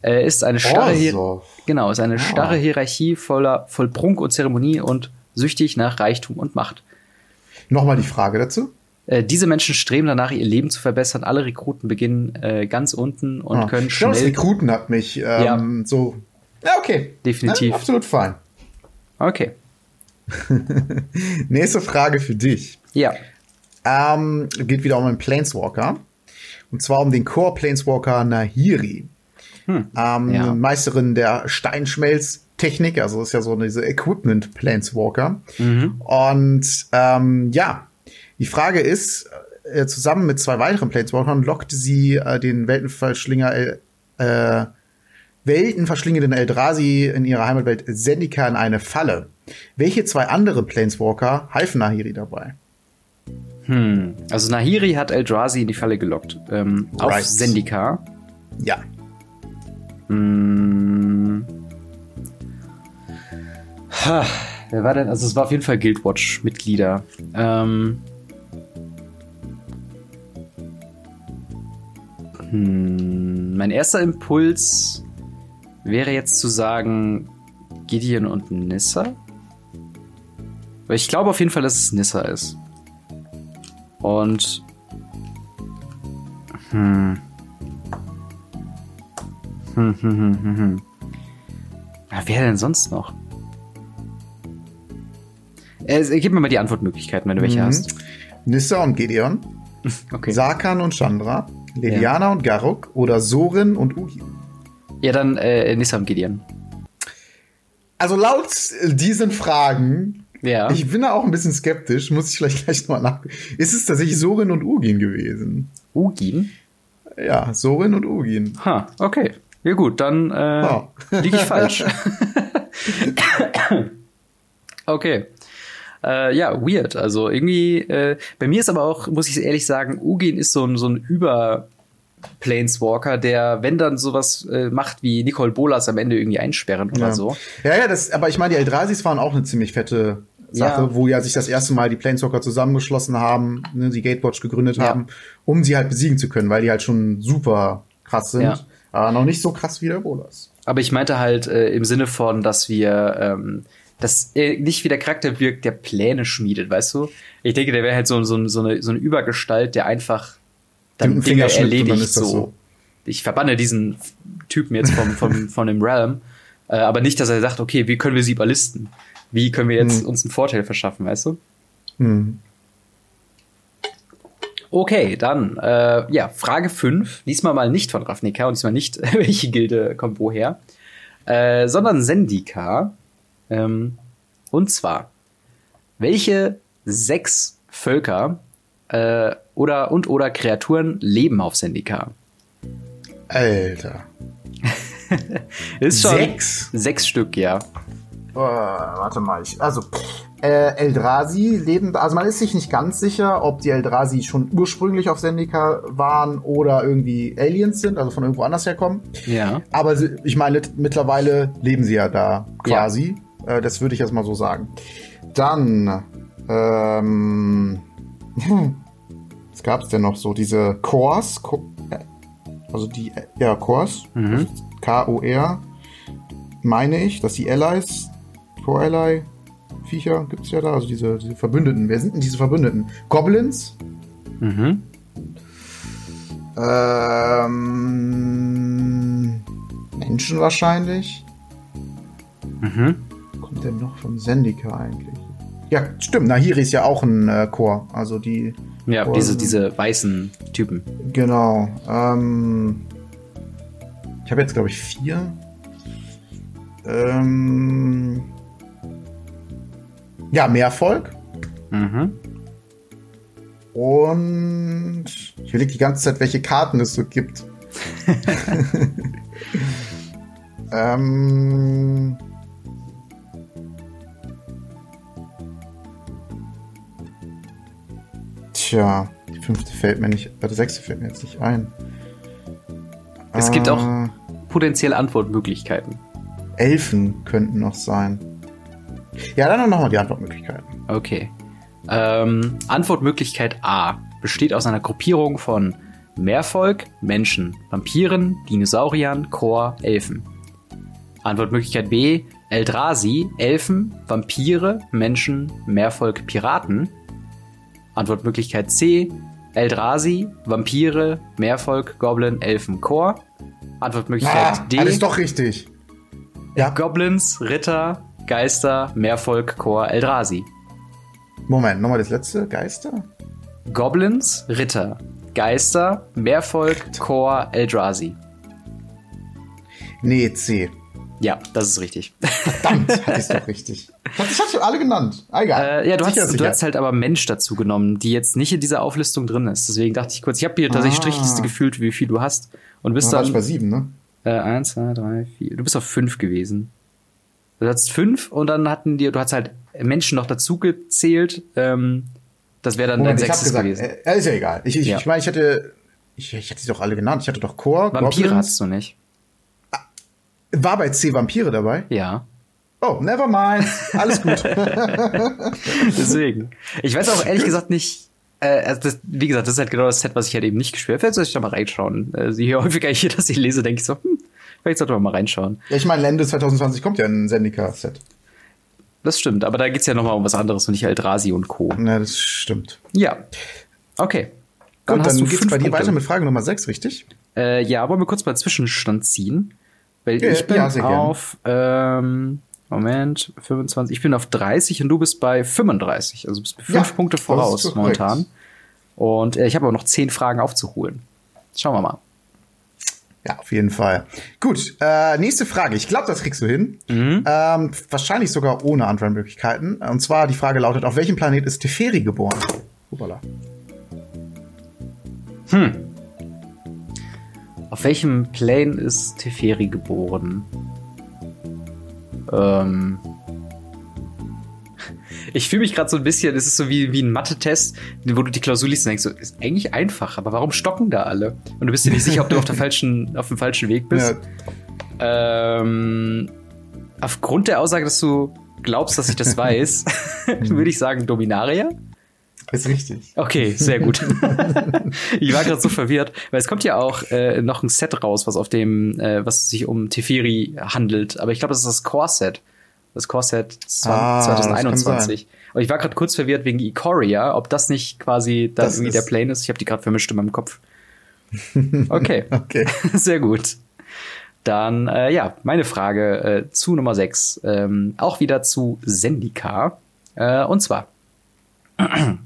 äh, ist eine starre, Hier genau, ist eine ah. starre Hierarchie voller voll Prunk und Zeremonie und süchtig nach Reichtum und Macht. Nochmal die Frage dazu. Äh, diese Menschen streben danach, ihr Leben zu verbessern. Alle Rekruten beginnen äh, ganz unten und ah. können schnell. Glaube, Rekruten hat mich ähm, ja. so. Ja, okay. Definitiv. Ja, absolut fein. Okay. Nächste Frage für dich. Ja. Ähm, geht wieder um einen Planeswalker. Und zwar um den Core Planeswalker Nahiri. Hm. Ähm, ja. Meisterin der Steinschmelztechnik, also ist ja so diese Equipment Planeswalker. Mhm. Und ähm, ja, die Frage ist, äh, zusammen mit zwei weiteren Planeswalkern lockte sie äh, den Weltenverschlinger äh, weltenverschlingenden Eldrazi in ihrer Heimatwelt Zendika in eine Falle. Welche zwei andere Planeswalker halfen Nahiri dabei? Hm, also Nahiri hat Eldrazi in die Falle gelockt. Ähm, right. Auf Zendika. Ja. Hm. Ha, wer war denn? Also es war auf jeden Fall Guildwatch-Mitglieder. Ähm. Hm, mein erster Impuls wäre jetzt zu sagen Gideon und Nissa. Weil ich glaube auf jeden Fall, dass es Nissa ist. Und. Hm. Hm, hm, hm, hm, hm. Ja, wer denn sonst noch? Äh, gib mir mal die Antwortmöglichkeiten, wenn du welche mhm. hast. Nissa und Gideon. Okay. Sarkan und Chandra. Liliana ja. und Garuk. Oder Sorin und Uhi. Ja, dann äh, Nissa und Gideon. Also laut diesen Fragen ja. Ich bin da auch ein bisschen skeptisch, muss ich vielleicht gleich mal nach. Ist es tatsächlich Sorin und Ugin gewesen? Ugin? Ja, Sorin und Ugin. Ha, okay. Ja gut, dann äh, oh. liege ich falsch. okay. Äh, ja, weird. Also irgendwie, äh, bei mir ist aber auch, muss ich ehrlich sagen, Ugin ist so ein, so ein Über- Planeswalker, der, wenn dann sowas äh, macht wie Nicole Bolas am Ende irgendwie einsperren oder ja. so. Ja, ja, das, aber ich meine, die Eldrasis waren auch eine ziemlich fette Sache, ja. wo ja sich das erste Mal die Planeswalker zusammengeschlossen haben, ne, die Gatewatch gegründet ja. haben, um sie halt besiegen zu können, weil die halt schon super krass sind. Ja. Aber noch nicht so krass wie der Bolas. Aber ich meinte halt äh, im Sinne von, dass wir ähm, dass er nicht wie der Charakter wirkt, der Pläne schmiedet, weißt du? Ich denke, der wäre halt so, so, so, eine, so eine Übergestalt, der einfach dann Dinge erledigt so. so. Ich verbanne diesen Typen jetzt vom, vom, von dem Realm, äh, aber nicht, dass er sagt, okay, wie können wir sie überlisten? Wie können wir jetzt hm. uns einen Vorteil verschaffen, weißt du? Hm. Okay, dann, äh, ja, Frage 5. Diesmal mal nicht von Ravnica und diesmal nicht, welche Gilde kommt woher, äh, sondern Sendika. Ähm, und zwar, welche sechs Völker äh, oder und oder Kreaturen leben auf Sendika? Alter. ist schon sechs? Sechs Stück, ja. Oh, warte mal, ich, also äh, Eldrazi leben, also man ist sich nicht ganz sicher, ob die Eldrazi schon ursprünglich auf Sendika waren oder irgendwie Aliens sind, also von irgendwo anders herkommen. Ja. Aber ich meine, mittlerweile leben sie ja da quasi. Ja. Äh, das würde ich erstmal so sagen. Dann, ähm, was gab's denn noch so? Diese Cores, also die, ja, Cores, mhm. K-O-R, meine ich, dass die Allies Core Ally Viecher gibt es ja da, also diese, diese Verbündeten. Wer sind denn diese Verbündeten? Goblins? Mhm. Ähm, Menschen wahrscheinlich. Mhm. Kommt denn noch von Sendika eigentlich? Ja, stimmt. Nahiri ist ja auch ein äh, Chor. Also die. Ja, Chor diese, diese weißen Typen. Genau. Ähm, ich habe jetzt, glaube ich, vier. Ähm, ja, mehr Erfolg. Mhm. Und ich überlege die ganze Zeit, welche Karten es so gibt. Ähm. Tja, die fünfte fällt mir nicht, äh, die sechste fällt mir jetzt nicht ein. Es gibt auch äh. potenziell Antwortmöglichkeiten. Elfen könnten noch sein. Ja, dann noch mal die Antwortmöglichkeiten. Okay. Ähm, Antwortmöglichkeit A besteht aus einer Gruppierung von Meervolk, Menschen, Vampiren, Dinosauriern, Chor, Elfen. Antwortmöglichkeit B, Eldrazi, Elfen, Vampire, Menschen, Meervolk, Piraten. Antwortmöglichkeit C, Eldrazi, Vampire, Meervolk, Goblin, Elfen, Chor. Antwortmöglichkeit ah, D. Alles doch richtig. Ja. Goblins, Ritter, Geister, Meervolk, Chor, Eldrazi. Moment, nochmal das letzte. Geister? Goblins, Ritter, Geister, Meervolk, Chor, Eldrazi. Nee, C. Ja, das ist richtig. Verdammt, hatte ich doch richtig. Ich hab's alle genannt. Ah, egal. Äh, ja, du hast, du hast halt aber Mensch dazu genommen, die jetzt nicht in dieser Auflistung drin ist. Deswegen dachte ich kurz, ich habe hier tatsächlich ah. Strichliste gefühlt, wie viel du hast. Und bist dann. dann bei sieben, ne? Äh, eins, zwei, drei, vier. Du bist auf fünf gewesen. Du hattest fünf und dann hatten dir, du hast halt Menschen noch dazu gezählt. Ähm, das wäre dann Moment, dein sechstes gewesen. Äh, ist ja egal. Ich, ich, ja. ich meine, ich hätte, ich, ich hatte sie doch alle genannt. Ich hatte doch Chor, Vampire hast du nicht. War bei C Vampire dabei? Ja. Oh, never mind. Alles gut. Deswegen. Ich weiß auch ehrlich gesagt nicht, äh, also das, wie gesagt, das ist halt genau das Set, was ich halt eben nicht gespielt habe. Vielleicht soll ich da mal reinschauen. Äh, je häufiger ich hier das ich lese, denke ich so, hm, vielleicht sollte man mal reinschauen. Ja, ich meine, Lende 2020 kommt ja ein Zendika-Set. Das stimmt, aber da geht's ja nochmal um was anderes und nicht Eldrazi und Co. Ja, das stimmt. Ja. Okay. Dann, Gut, dann geht's bei dir Punkte. weiter mit Frage Nummer 6, richtig? Äh, ja, wollen wir kurz mal Zwischenstand ziehen? Weil ja, ich bin ja, auf, ähm, Moment, 25, ich bin auf 30 und du bist bei 35. Also du bist fünf ja, Punkte voraus momentan. Und äh, ich habe aber noch zehn Fragen aufzuholen. Schauen wir mal. Ja, auf jeden Fall. Gut, äh, nächste Frage. Ich glaube, das kriegst du hin. Mhm. Ähm, wahrscheinlich sogar ohne Antwortmöglichkeiten. Und zwar die Frage lautet: Auf welchem Planet ist Teferi geboren? Hoppala. Hm. Auf welchem Plane ist Teferi geboren? Ähm. Ich fühle mich gerade so ein bisschen, es ist so wie, wie ein Mathe-Test, wo du die Klausur liest und denkst, so, ist eigentlich einfach, aber warum stocken da alle? Und du bist dir nicht sicher, ob du auf, der falschen, auf dem falschen Weg bist. Ja. Ähm, aufgrund der Aussage, dass du glaubst, dass ich das weiß, würde ich sagen Dominaria. Ist richtig. Okay, sehr gut. ich war gerade so verwirrt, weil es kommt ja auch äh, noch ein Set raus, was auf dem, äh, was sich um Teferi handelt. Aber ich glaube, das ist das Core-Set. Das Core-Set ah, 2021. Und ich war gerade kurz verwirrt wegen Ikoria, ob das nicht quasi dann irgendwie der Plane ist. Ich habe die gerade vermischt in meinem Kopf. Okay. okay. Sehr gut. Dann, äh, ja, meine Frage äh, zu Nummer 6. Ähm, auch wieder zu Sendika. Äh, und zwar.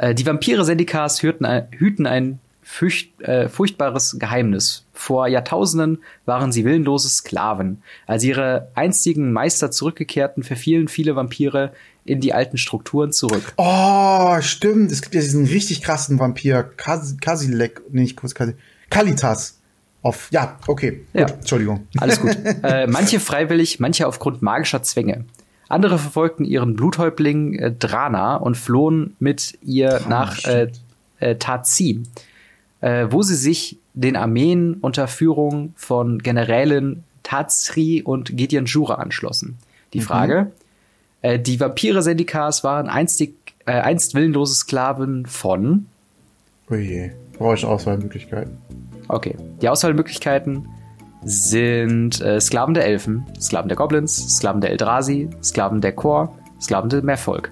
Äh, die Vampire Sendikas hüten ein, hüten ein fürcht, äh, furchtbares Geheimnis. Vor Jahrtausenden waren sie willenlose Sklaven. Als ihre einstigen Meister zurückgekehrten, verfielen viele Vampire in die alten Strukturen zurück. Oh, stimmt. Es gibt ja diesen richtig krassen Vampir, Kasilek, nee, nicht Kasilek, Kalitas. Auf, ja, okay. Gut, ja. Entschuldigung. Alles gut. äh, manche freiwillig, manche aufgrund magischer Zwänge. Andere verfolgten ihren Bluthäuptling äh, Drana und flohen mit ihr oh, nach äh, äh, Tazim, äh, wo sie sich den Armeen unter Führung von Generälen Tazri und Gideon Jura anschlossen. Die mhm. Frage, äh, die Vampire-Syndikas waren einstig, äh, einst willenlose Sklaven von Oh je, brauche ich Auswahlmöglichkeiten. Okay, die Auswahlmöglichkeiten sind äh, Sklaven der Elfen, Sklaven der Goblins, Sklaven der Eldrazi, Sklaven der Chor, Sklaven der Meervolk.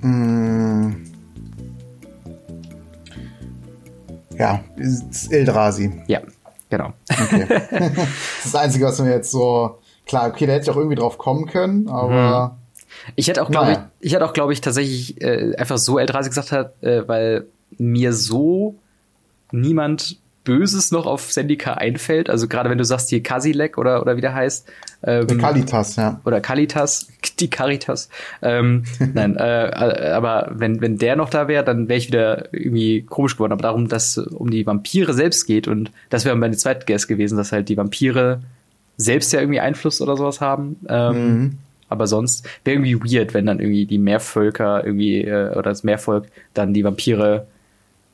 Mm. Ja, Eldrazi. Ja, genau. Okay. das ist das Einzige, was mir jetzt so. Klar, okay, da hätte ich auch irgendwie drauf kommen können, aber. Mhm. Ich hätte auch, glaube naja. ich, ich hätte auch, glaube ich, tatsächlich äh, einfach so Eldrazi gesagt hat, äh, weil mir so niemand Böses noch auf Sendika einfällt. Also gerade wenn du sagst hier Kasilek oder, oder wie der heißt. Ähm, Kalitas, ja. Oder Kalitas, die Caritas. Ähm, nein, äh, äh, aber wenn, wenn der noch da wäre, dann wäre ich wieder irgendwie komisch geworden. Aber darum, dass es um die Vampire selbst geht und das wäre meine zweite Guess gewesen, dass halt die Vampire selbst ja irgendwie Einfluss oder sowas haben. Ähm, mhm. Aber sonst wäre irgendwie weird, wenn dann irgendwie die Mehrvölker irgendwie äh, oder das Mehrvolk dann die Vampire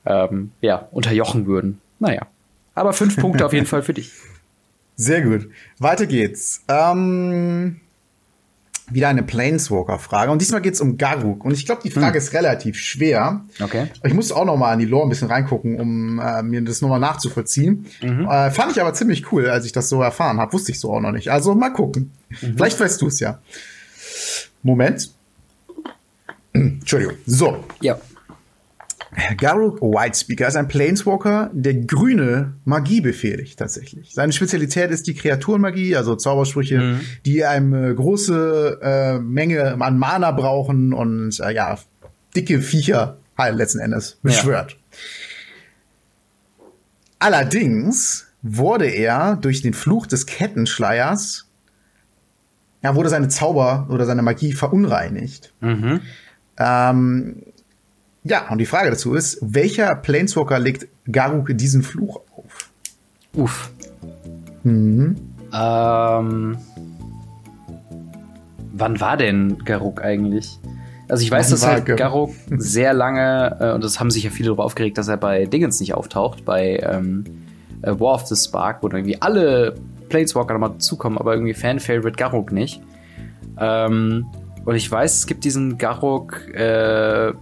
ähm, ja unterjochen würden. Naja. Aber fünf Punkte auf jeden Fall für dich. Sehr gut. Weiter geht's. Ähm, wieder eine Planeswalker-Frage. Und diesmal geht's um Garuk. Und ich glaube, die Frage hm. ist relativ schwer. Okay. Ich muss auch noch mal an die Lore ein bisschen reingucken, um äh, mir das nochmal nachzuvollziehen. Mhm. Äh, fand ich aber ziemlich cool, als ich das so erfahren habe. Wusste ich so auch noch nicht. Also mal gucken. Mhm. Vielleicht weißt du es ja. Moment. Entschuldigung. So. Ja. Garuk Whitespeaker ist ein Planeswalker, der grüne Magie befehligt tatsächlich. Seine Spezialität ist die Kreaturenmagie, also Zaubersprüche, mhm. die eine große äh, Menge an Mana brauchen und äh, ja, dicke Viecher halt letzten Endes beschwört. Ja. Allerdings wurde er durch den Fluch des Kettenschleiers, ja, wurde seine Zauber oder seine Magie verunreinigt. Mhm. Ähm, ja, und die Frage dazu ist, welcher Planeswalker legt Garuk diesen Fluch auf? Uff. Mhm. Ähm, wann war denn Garuk eigentlich? Also ich weiß, wann dass halt Garuk sehr lange, äh, und das haben sich ja viele darüber aufgeregt, dass er bei Dingens nicht auftaucht, bei ähm, äh, War of the Spark, wo dann irgendwie alle Planeswalker nochmal zukommen, aber irgendwie Fan-Favorite Garuk nicht. Ähm, und ich weiß, es gibt diesen Garuk äh,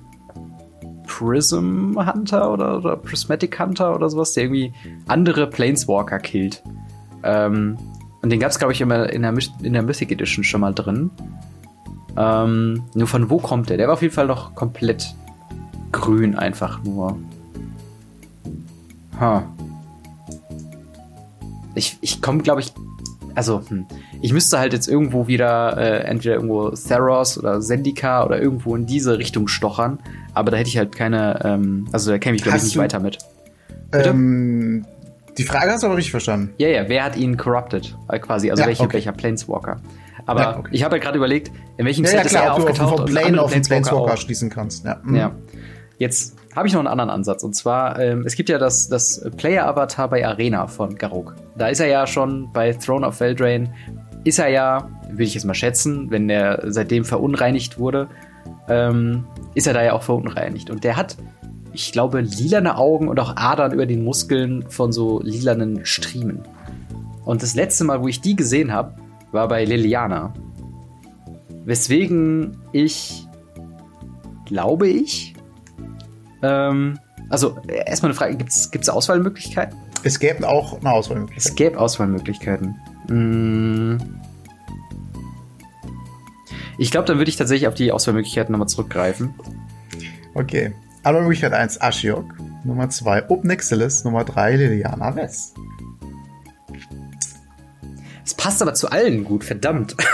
Prism Hunter oder, oder Prismatic Hunter oder sowas, der irgendwie andere Planeswalker killt. Ähm, und den gab es, glaube ich, immer in der, in der Mythic Edition schon mal drin. Ähm, nur von wo kommt der? Der war auf jeden Fall noch komplett grün, einfach nur. Huh. Ich, ich komme, glaube ich, also, hm, ich müsste halt jetzt irgendwo wieder äh, entweder irgendwo Theros oder Zendika oder irgendwo in diese Richtung stochern, aber da hätte ich halt keine, ähm, also da käme ich glaube ich nicht weiter mit. Ähm, die Frage hast du aber richtig verstanden. Ja, ja, wer hat ihn corrupted? Äh, quasi, also ja, welche, okay. welcher Planeswalker? Aber ja, okay. ich habe ja gerade überlegt, in welchem ja, Set ja, klar, ist er aufgetaucht vom Plane auf den Planeswalker, Planeswalker schließen kannst. Ja. Mhm. ja. Jetzt habe ich noch einen anderen Ansatz. Und zwar, ähm, es gibt ja das, das Player-Avatar bei Arena von Garok. Da ist er ja schon bei Throne of Veldrain, ist er ja, will ich jetzt mal schätzen, wenn der seitdem verunreinigt wurde, ähm, ist er da ja auch verunreinigt. Und der hat, ich glaube, lilane Augen und auch Adern über den Muskeln von so lilanen Striemen. Und das letzte Mal, wo ich die gesehen habe, war bei Liliana. Weswegen ich, glaube ich, ähm, also erstmal eine Frage, gibt es Auswahlmöglichkeiten? Es gäbe auch eine Auswahlmöglichkeit. Es gäbe Auswahlmöglichkeiten. Hm. Ich glaube, dann würde ich tatsächlich auf die Auswahlmöglichkeiten nochmal zurückgreifen. Okay. Aber Möglichkeit 1 Ashiok, Nummer 2 Obnixilis, Nummer 3 Liliana West. Es passt aber zu allen gut, verdammt.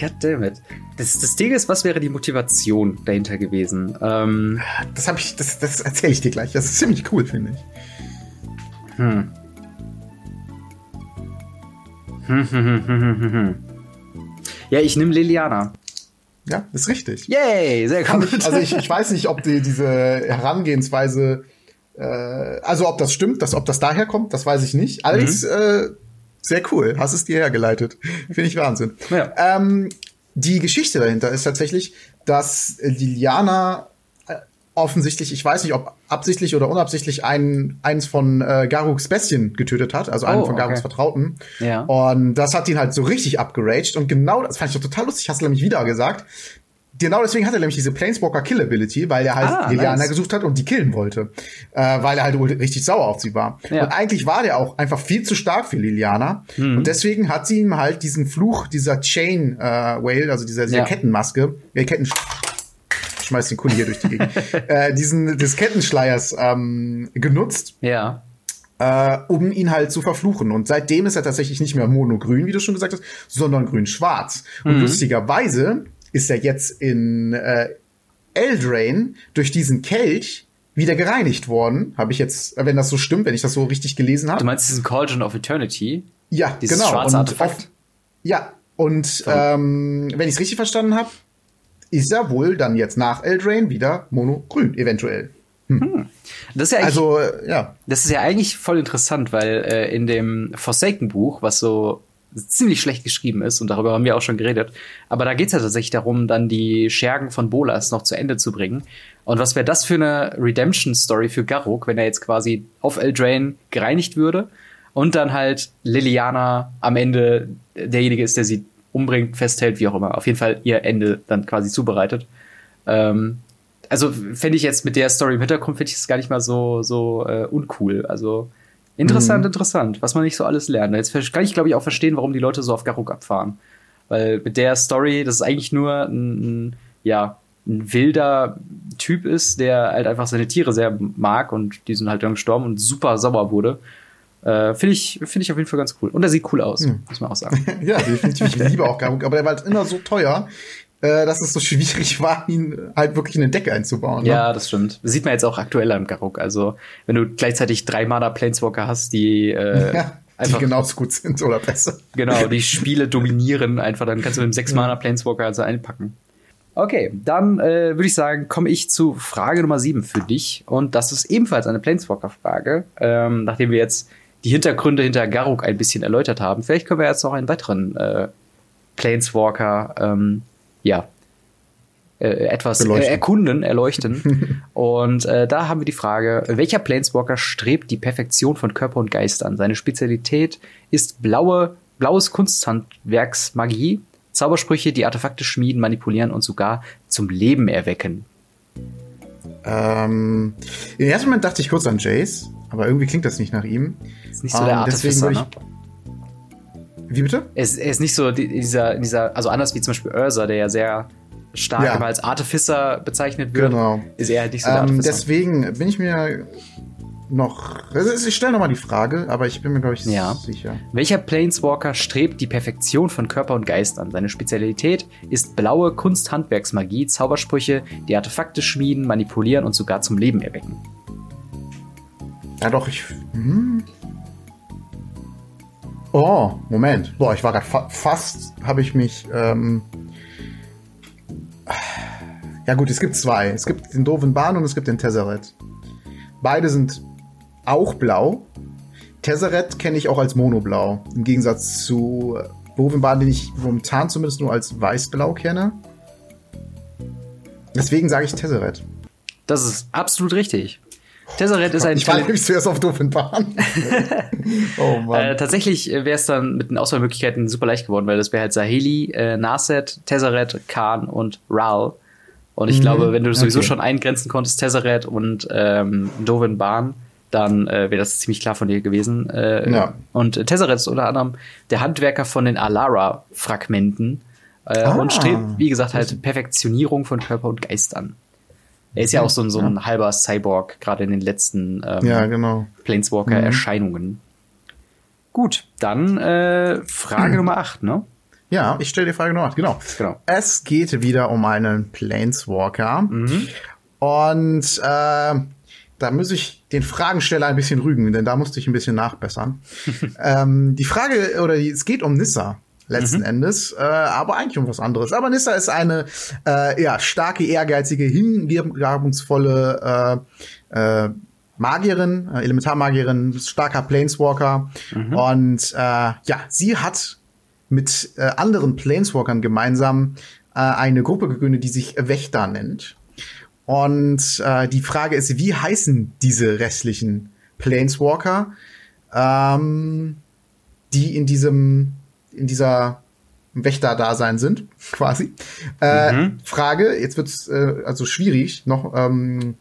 Goddammit. Das, das Ding ist, was wäre die Motivation dahinter gewesen? Ähm, das habe ich, das, das erzähle ich dir gleich. Das ist ziemlich cool, finde ich. Hm. Hm, hm, hm, hm, hm, hm. Ja, ich nehme Liliana. Ja, ist richtig. Yay, sehr gut. Also ich, ich weiß nicht, ob die, diese Herangehensweise, äh, also ob das stimmt, dass, ob das daher kommt, das weiß ich nicht. Allerdings mhm. äh, sehr cool. Hast es dir hergeleitet. Finde ich Wahnsinn. Ja. Ähm, die Geschichte dahinter ist tatsächlich, dass Liliana offensichtlich, ich weiß nicht, ob absichtlich oder unabsichtlich, einen, eins von äh, Garuks Bestien getötet hat, also einen oh, von Garuks okay. Vertrauten. Ja. Und das hat ihn halt so richtig abgeraged. Und genau das fand ich doch total lustig, hast du nämlich wieder gesagt. Genau deswegen hat er nämlich diese Planeswalker Kill Ability, weil er halt ah, Liliana nice. gesucht hat und die killen wollte. Äh, weil er halt richtig sauer auf sie war. Ja. Und eigentlich war der auch einfach viel zu stark für Liliana. Mhm. Und deswegen hat sie ihm halt diesen Fluch dieser Chain äh, Whale, also dieser, dieser ja. Kettenmaske, äh, Ketten schmeiß den Kuli hier durch die Gegend, äh, diesen des Kettenschleiers ähm, genutzt. Ja. Äh, um ihn halt zu verfluchen. Und seitdem ist er tatsächlich nicht mehr monogrün, wie du schon gesagt hast, sondern grün-schwarz. Und mhm. lustigerweise ist er jetzt in äh, Eldrain durch diesen Kelch wieder gereinigt worden. Habe ich jetzt, wenn das so stimmt, wenn ich das so richtig gelesen habe. Du meinst diesen Cauldron of Eternity? Ja, Dieses genau. schwarze Und Artefakt? auf, ja, und ähm, wenn ich es richtig verstanden habe, ist er wohl dann jetzt nach Eldrain wieder monogrün, eventuell. Das ist ja eigentlich, Also, äh, ja. das ist ja eigentlich voll interessant, weil äh, in dem Forsaken-Buch, was so ziemlich schlecht geschrieben ist, und darüber haben wir auch schon geredet, aber da geht's ja tatsächlich darum, dann die Schergen von Bolas noch zu Ende zu bringen. Und was wäre das für eine Redemption-Story für Garruk, wenn er jetzt quasi auf Eldrain gereinigt würde und dann halt Liliana am Ende derjenige ist, der sie umbringt, festhält, wie auch immer. Auf jeden Fall ihr Ende dann quasi zubereitet. Ähm, also fände ich jetzt mit der Story im Hintergrund, finde ich es gar nicht mal so, so äh, uncool. Also interessant, interessant, was man nicht so alles lernt. Jetzt kann ich, glaube ich, auch verstehen, warum die Leute so auf Garuk abfahren. Weil mit der Story, das ist eigentlich nur ein, ein, ja, ein wilder Typ ist, der halt einfach seine Tiere sehr mag und die sind halt dann gestorben und super sauer wurde. Äh, finde ich, finde ich auf jeden Fall ganz cool. Und er sieht cool aus, muss man auch sagen. Ja, definitiv. Ich liebe auch Garuk, aber der war halt immer so teuer, äh, dass es so schwierig war, ihn halt wirklich in den Deck einzubauen. Ne? Ja, das stimmt. Das sieht man jetzt auch aktuell am Garuk. Also, wenn du gleichzeitig drei Mana Planeswalker hast, die äh, Ja, die einfach genauso gut sind oder besser. genau die Spiele dominieren, einfach dann kannst du mit dem sechs Mana Planeswalker also einpacken. Okay, dann äh, würde ich sagen, komme ich zu Frage Nummer sieben für dich. Und das ist ebenfalls eine Planeswalker-Frage. Ähm, nachdem wir jetzt die Hintergründe hinter Garuk ein bisschen erläutert haben, vielleicht können wir jetzt noch einen weiteren äh, Planeswalker ähm, ja, äh, etwas äh, erkunden, erleuchten. und äh, da haben wir die Frage, welcher Planeswalker strebt die Perfektion von Körper und Geist an? Seine Spezialität ist blaue, blaues Kunsthandwerksmagie, Zaubersprüche, die Artefakte schmieden, manipulieren und sogar zum Leben erwecken. Ähm, Im ersten Moment dachte ich kurz an Jace, aber irgendwie klingt das nicht nach ihm. Ist nicht so Ähm, der deswegen Artificer, würde ne? ich. Wie bitte? Er ist, er ist nicht so die- dieser, dieser, also anders wie zum Beispiel Ursa, der ja sehr stark Ja. immer als Artificer bezeichnet wird, Genau. ist er halt nicht so der Ähm, Artificer. deswegen bin ich mir noch. Also ich stelle nochmal die Frage, aber ich bin mir, glaube ich, Ja. sicher. Welcher Planeswalker strebt die Perfektion von Körper und Geist an? Seine Spezialität ist blaue Kunsthandwerksmagie, Zaubersprüche, die Artefakte schmieden, manipulieren und sogar zum Leben erwecken. Ja, doch, ich. Hm. Oh, Moment. Boah, ich war gerade fa fast, habe ich mich. Ähm ja, gut, es gibt zwei. Es gibt den doofen Bahn und es gibt den Tesseret. Beide sind auch blau. Tesseret kenne ich auch als Monoblau. Im Gegensatz zu doofen Bahn, den ich momentan zumindest nur als weiß-blau kenne. Deswegen sage ich Tesseret. Das ist absolut richtig. Tesseret ist ein Ich war nämlich zuerst auf doofen Bahn. oh Mann. Äh, tatsächlich wäre es dann mit den Auswahlmöglichkeiten super leicht geworden, weil das wäre halt Saheli, äh, Narset, Tesseret, Khan und Ral. Und ich Mhm, glaube, wenn du sowieso okay. schon eingrenzen konntest, Tesseret und ähm, Dovin Bahn, dann äh, wäre das ziemlich klar von dir gewesen. Äh, Ja. Und Tesseret ist unter anderem der Handwerker von den Alara-Fragmenten äh, Ah. und strebt, wie gesagt, halt Perfektionierung von Körper und Geist an. Er ist ja auch so, ein- so ein halber Cyborg, gerade in den letzten ähm, ja, genau. Planeswalker-Erscheinungen. Gut, dann äh, Frage Nummer 8, ne? Ja, ich stelle die Frage noch. Genau. Genau. Es geht wieder um einen Planeswalker. Und äh, da muss ich den Fragensteller ein bisschen rügen, denn da musste ich ein bisschen nachbessern. ähm, die Frage, oder die, es geht um Nissa letzten Endes, äh, aber eigentlich um was anderes. Aber Nissa ist eine äh, ja, starke, ehrgeizige, hingebungsvolle äh, äh, Magierin, äh, Elementarmagierin, starker Planeswalker. Und äh, ja, sie hat mit äh, anderen Planeswalkern gemeinsam äh, eine Gruppe gegründet, die sich Wächter nennt. Und äh, die Frage ist, wie heißen diese restlichen Planeswalker, ähm, die in diesem, in dieser Wächter-Dasein sind, quasi. Äh, Frage, jetzt wird's äh, also schwierig, noch, ähm,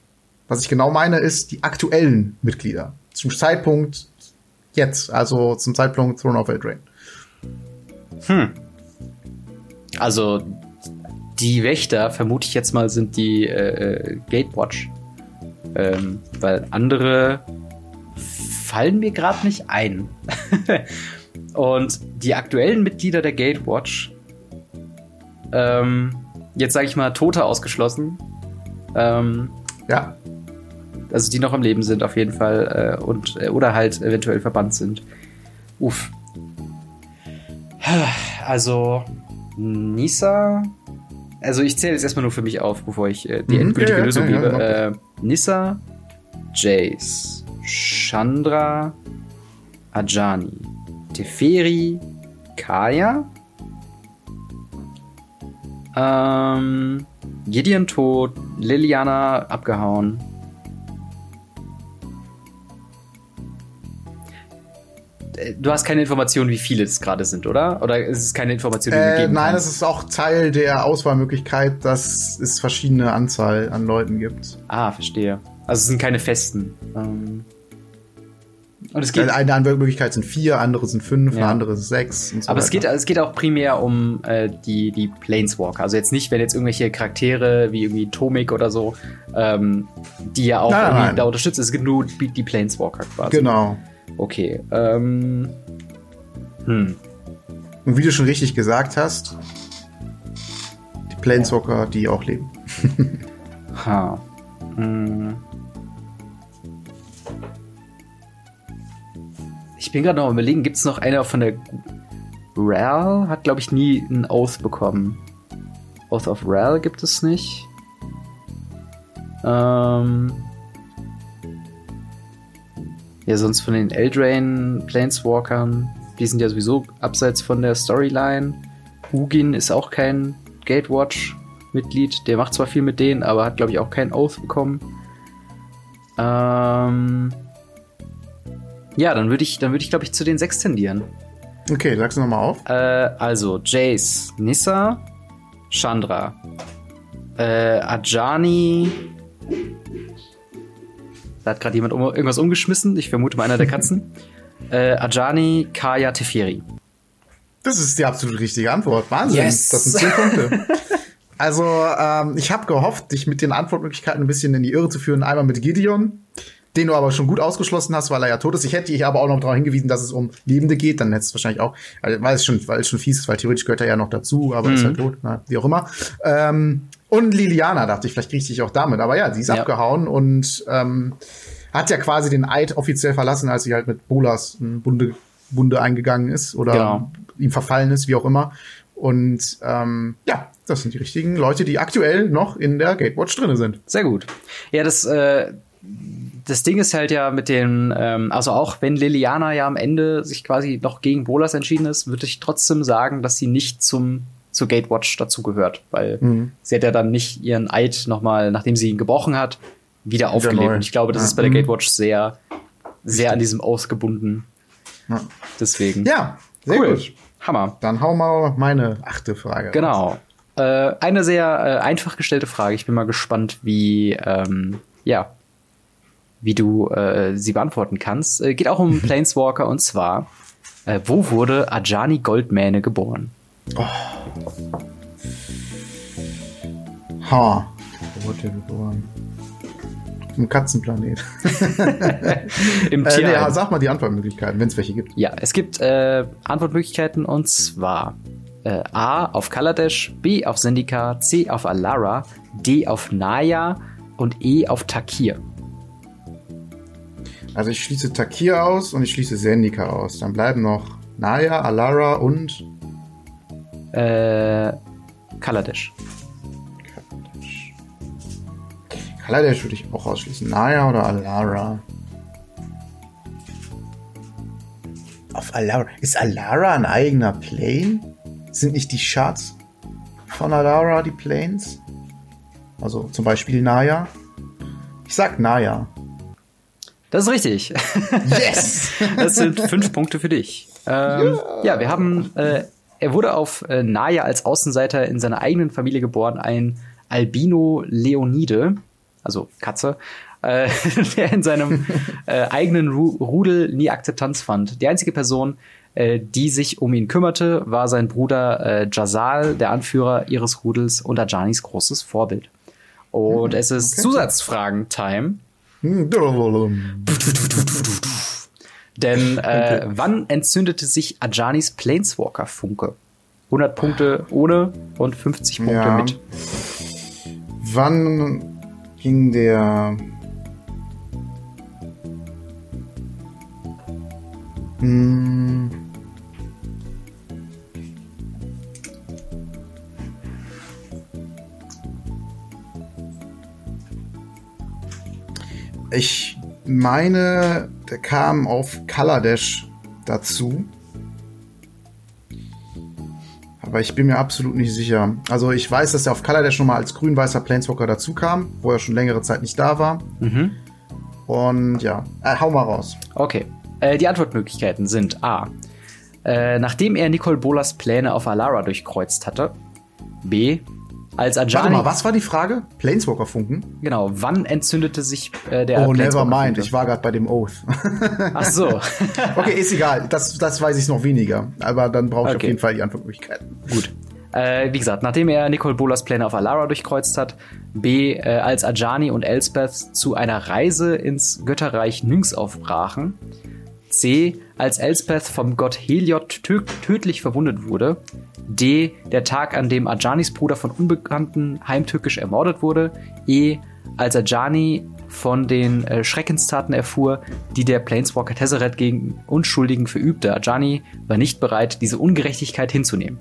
was ich genau meine, ist die aktuellen Mitglieder. Zum Zeitpunkt jetzt, also zum Zeitpunkt Throne of Eldraine. Also die Wächter, vermute ich jetzt mal, sind die äh, äh, Gatewatch. Ähm, weil andere fallen mir gerade nicht ein. Und die aktuellen Mitglieder der Gatewatch, ähm, jetzt sage ich mal Tote ausgeschlossen, ähm, Ja, also die noch am Leben sind auf jeden Fall äh, und äh, oder halt eventuell verbannt sind. Uff. Also Nisa. Also ich zähle jetzt erstmal nur für mich auf, bevor ich äh, die Mhm, endgültige ja, Lösung ja, gebe. ja, äh, Nissa, Jace, Chandra, Ajani, Teferi, Kaya, ähm, Gideon tot, Liliana abgehauen. Äh, Du hast keine Information, wie viele es gerade sind, oder? Oder ist es keine Information, die du Äh, geben nein, das ist auch Teil der Auswahlmöglichkeit, dass es verschiedene Anzahl an Leuten gibt. Ah, verstehe. Also es sind keine festen. Ähm, und es geht, Eine Antwortmöglichkeit sind vier, andere sind fünf, Ja. eine andere ist sechs. Und so aber es weiter. geht, es geht auch primär um äh, die, die Planeswalker. Also jetzt nicht, wenn jetzt irgendwelche Charaktere wie irgendwie Tomik oder so, ähm, die ja auch Nein, nein, da unterstützen. Es gibt nur die, die Planeswalker quasi. Genau. Okay. Ähm, hm. Und wie du schon richtig gesagt hast, die Planeswalker, die auch leben. Ha. Hm. Ich bin gerade noch überlegen, gibt es noch eine von der Ral? Hat, glaube ich, nie einen Oath bekommen. Oath of Ral gibt es nicht. Ähm. Ja, sonst von den Eldrain Planeswalkern. Die sind ja sowieso abseits von der Storyline. Hugin ist auch kein Gatewatch-Mitglied. Der macht zwar viel mit denen, aber hat, glaube ich, auch keinen Oath bekommen. Ähm. Ja, dann würde ich, dann würde ich, glaube ich, zu den sechs tendieren. Okay, sag's nochmal auf. Äh, also Jace, Nissa, Chandra, äh, Ajani. Da hat gerade jemand um, irgendwas umgeschmissen. Ich vermute mal einer der Katzen. äh, Ajani, Kaya, Teferi. Das ist die absolut richtige Antwort. Wahnsinn. Yes. Das sind zehn Punkte. Also, ähm, ich habe gehofft, dich mit den Antwortmöglichkeiten ein bisschen in die Irre zu führen. Einmal mit Gideon, den du aber schon gut ausgeschlossen hast, weil er ja tot ist. Ich hätte dich aber auch noch darauf hingewiesen, dass es um Lebende geht. Dann hättest du wahrscheinlich auch, also, weil es schon, weil es schon fies ist, weil theoretisch gehört er ja noch dazu, aber ist halt tot, na, wie auch immer. Ähm, und Liliana dachte ich, vielleicht kriege ich dich auch damit. Aber ja, sie ist Ja. abgehauen und ähm, hat ja quasi den Eid offiziell verlassen, als sie halt mit Bolas in Bunde, Bunde eingegangen ist oder Genau. ihm verfallen ist, wie auch immer. Und ähm, ja, das sind die richtigen Leute, die aktuell noch in der Gatewatch drinne sind. Sehr gut. Ja, das, äh, das Ding ist halt ja mit den, ähm, also auch wenn Liliana ja am Ende sich quasi noch gegen Bolas entschieden ist, würde ich trotzdem sagen, dass sie nicht zum zur Gatewatch dazugehört, weil Mhm. sie hat ja dann nicht ihren Eid nochmal, nachdem sie ihn gebrochen hat, wieder aufgelebt. Und ich glaube, das Ja. ist bei der Mhm. Gatewatch sehr, sehr an diesem ausgebunden. Ja, Deswegen. ja sehr cool. gut. Hammer. Dann hau mal meine achte Frage. Genau. Äh, eine sehr äh, einfach gestellte Frage. Ich bin mal gespannt, wie, ähm, ja, wie du äh, sie beantworten kannst. Äh, geht auch um Planeswalker und zwar, äh, wo wurde Ajani Goldmähne geboren? Ha. Wo wurde der geboren? Auf dem Katzenplanet. Im Äh, nee, sag mal die Antwortmöglichkeiten, wenn es welche gibt. Ja, es gibt äh, Antwortmöglichkeiten und zwar äh, A auf Kaladesh, B auf Zendikar, C auf Alara, D auf Naya und E auf Takir. Also ich schließe Takir aus und ich schließe Zendika aus. Dann bleiben noch Naya, Alara und Äh, Kaladesh. Kaladesh würde ich auch ausschließen. Naya oder Alara? Auf Alara. Ist Alara ein eigener Plane? Sind nicht die Shards von Alara die Planes? Also zum Beispiel Naya? Ich sag Naya. Das ist richtig. Yes! Das sind fünf Punkte für dich. Ähm, ja. wir haben, äh, er wurde auf äh, Naya als Außenseiter in seiner eigenen Familie geboren, ein Albino Leonide, also Katze, äh, der in seinem äh, eigenen Ru Rudel nie Akzeptanz fand. Die einzige Person, äh, die sich um ihn kümmerte, war sein Bruder äh, Jazal, der Anführer ihres Rudels und Ajanis großes Vorbild. Und es ist okay. Zusatzfragen-Time. Hm, Denn äh, wann entzündete sich Ajanis Planeswalker-Funke? 100 Punkte ohne und 50 Punkte ja. mit. Wann ging der. Hm. Ich meine, der kam auf Kaladesh dazu. Aber ich bin mir absolut nicht sicher. Also ich weiß, dass er auf Kaladesh schon mal als grün-weißer Planeswalker dazu kam, wo er schon längere Zeit nicht da war. Mhm. Und ja, äh, hau mal raus. Okay. Äh, die Antwortmöglichkeiten sind A. Äh, nachdem er Nicole Bolas Pläne auf Alara durchkreuzt hatte. B. Als Ajani. Warte mal, was war die Frage? Planeswalker-Funken? Genau, wann entzündete sich äh, der Oh, never mind. Ich war gerade bei dem Oath. Ach so. okay, ist egal. Das, das weiß ich noch weniger. Aber dann brauche ich Okay. auf jeden Fall die Antwortmöglichkeiten. Gut. Äh, wie gesagt, nachdem er Nicole Bolas Pläne auf Alara durchkreuzt hat, B, äh, als Ajani und Elspeth zu einer Reise ins Götterreich Nynx aufbrachen, C, als Elspeth vom Gott Heliod tö tödlich verwundet wurde, D, der Tag, an dem Ajanis Bruder von Unbekannten heimtückisch ermordet wurde, E, als Ajani von den äh, Schreckenstaten erfuhr, die der Planeswalker Tezzeret gegen Unschuldigen verübte. Ajani war nicht bereit, diese Ungerechtigkeit hinzunehmen.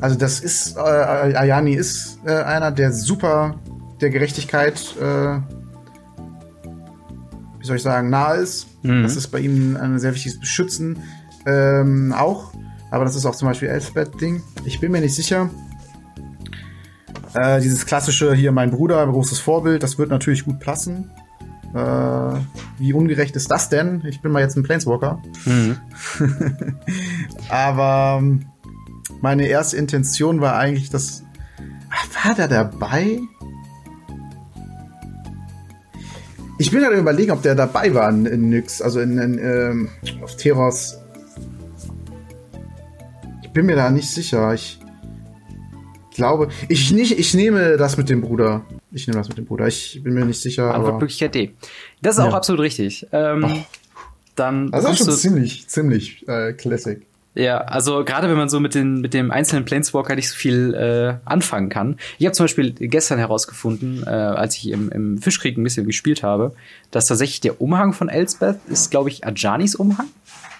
Also das ist, äh, Ayani ist äh, einer, der super der Gerechtigkeit, äh, wie soll ich sagen, nahe ist. Mhm. Das ist bei ihm ein sehr wichtiges Beschützen ähm, auch. Aber das ist auch zum Beispiel Elspeth-Ding. Ich bin mir nicht sicher. Äh, dieses klassische hier, mein Bruder, großes Vorbild, das wird natürlich gut passen. Äh, wie ungerecht ist das denn? Ich bin mal jetzt ein Planeswalker. Mhm. Aber ähm, meine erste Intention war eigentlich, dass. Ach, war der dabei? Ich bin gerade überlegen, ob der dabei war in, in Nyx, also in, in ähm, auf Teros. Ich bin mir da nicht sicher. Ich glaube, ich nicht, ich nehme das mit dem Bruder. Ich nehme das mit dem Bruder. Ich bin mir nicht sicher. Aber Antwortmöglichkeit D. Das ist auch Ja. absolut richtig. Ähm. Dann das ist kommst schon ziemlich, ziemlich äh, classic. Ja, also gerade wenn man so mit, den, mit dem einzelnen Planeswalker nicht so viel äh, anfangen kann. Ich habe zum Beispiel gestern herausgefunden, äh, als ich im, im Fischkrieg ein bisschen gespielt habe, dass tatsächlich der Umhang von Elspeth ist, glaube ich, Ajanis Umhang,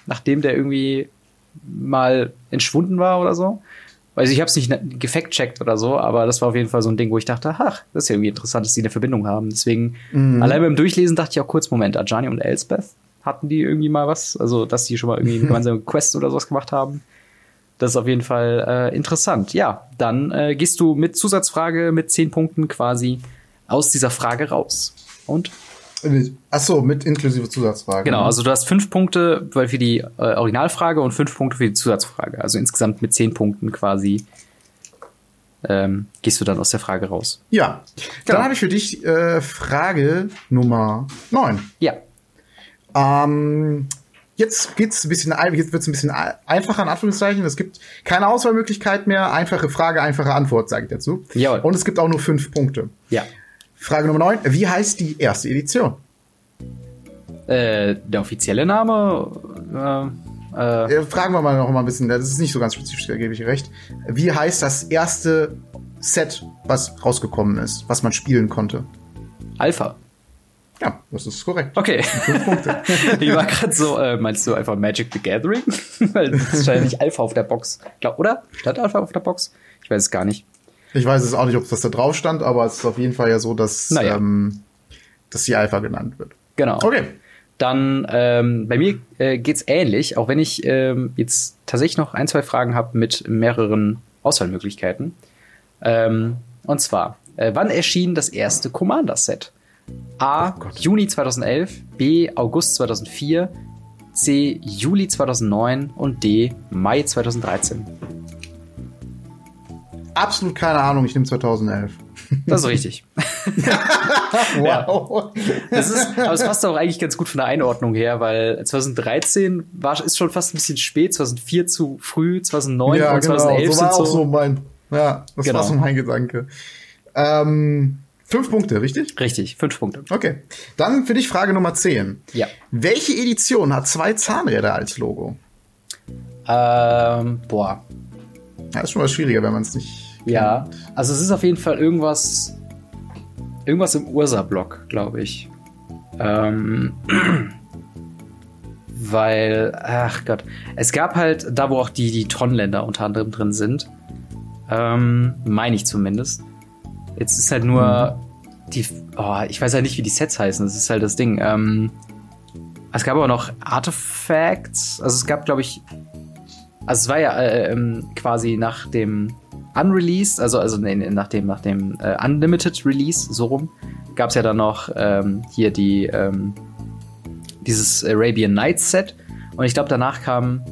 nachdem der irgendwie mal entschwunden war oder so. Also ich habe es nicht gefact-checkt oder so, aber das war auf jeden Fall so ein Ding, wo ich dachte, ach, das ist ja irgendwie interessant, dass die eine Verbindung haben. Deswegen, allein beim Durchlesen dachte ich auch kurz, Moment, Ajani und Elspeth, hatten die irgendwie mal was? Also, dass die schon mal irgendwie eine gemeinsame Quest oder sowas gemacht haben. Das ist auf jeden Fall äh, interessant. Ja, dann äh, gehst du mit Zusatzfrage mit zehn Punkten quasi aus dieser Frage raus. Und Ach so, mit inklusive Zusatzfrage. Genau, also du hast fünf Punkte weil für die äh, Originalfrage und fünf Punkte für die Zusatzfrage. Also insgesamt mit zehn Punkten quasi ähm, gehst du dann aus der Frage raus. Ja, Genau. dann habe ich für dich äh, Frage Nummer 9. Ja, Ähm, jetzt geht's ein bisschen, ein- jetzt wird's ein bisschen ein- einfacher in Anführungszeichen. Es gibt keine Auswahlmöglichkeit mehr. Einfache Frage, einfache Antwort, sage ich dazu. Jawohl. Und es gibt auch nur fünf Punkte. ja. Frage Nummer 9. Wie heißt die erste Edition? Äh, der offizielle Name, äh, Äh, fragen wir mal noch mal ein bisschen. Das ist nicht so ganz spezifisch, da gebe ich recht. Wie heißt das erste Set, was rausgekommen ist, was man spielen konnte? Alpha. Ja, das ist korrekt. Okay. Fünf Punkte. ich war gerade so, äh, meinst du einfach Magic the Gathering? Weil das ist wahrscheinlich Alpha auf der Box. Glaub, oder? Stand Alpha auf der Box? Ich weiß es gar nicht. Ich weiß es auch nicht, ob das da drauf stand, aber es ist auf jeden Fall ja so, dass, Naja. ähm, dass die Alpha genannt wird. Genau. Okay. Dann ähm, bei mir äh, geht's ähnlich, auch wenn ich ähm, jetzt tatsächlich noch ein, zwei Fragen habe mit mehreren Auswahlmöglichkeiten. Ähm, und zwar, äh, wann erschien das erste Commander-Set? A. Gott. Juni 2011, B. August 2004, C. Juli 2009 und D. Mai 2013. Absolut keine Ahnung, ich nehme 2011. Das ist richtig. Wow. Das ist, aber es passt auch eigentlich ganz gut von der Einordnung her, weil 2013 war, ist schon fast ein bisschen spät, 2004 zu früh, 2009 ja, und genau. 2011 So war auch so mein, ja, das Genau. war so mein Gedanke. Ähm, fünf Punkte, richtig? Richtig, fünf Punkte. Okay. Dann für dich Frage Nummer 10. Ja. Welche Edition hat zwei Zahnräder als Logo? Ähm, boah. Ja, ist schon mal schwieriger, wenn man es nicht. Ja. Also es ist auf jeden Fall irgendwas. Irgendwas im Ursa-Block, glaube ich. Ähm, weil, ach Gott, es gab halt, da wo auch die, die Tonländer unter anderem drin sind, ähm, meine ich zumindest. Jetzt ist halt nur mhm. Die, oh, ich weiß ja halt nicht, wie die Sets heißen, das ist halt das Ding. Ähm, es gab aber noch Artifacts, also es gab, glaube ich, also es war ja äh, ähm, quasi nach dem Unreleased, also, also nee, nach dem, nach dem äh, Unlimited Release, so rum, gab es ja dann noch ähm, hier die, ähm, dieses Arabian Nights Set. Und ich glaube, danach kam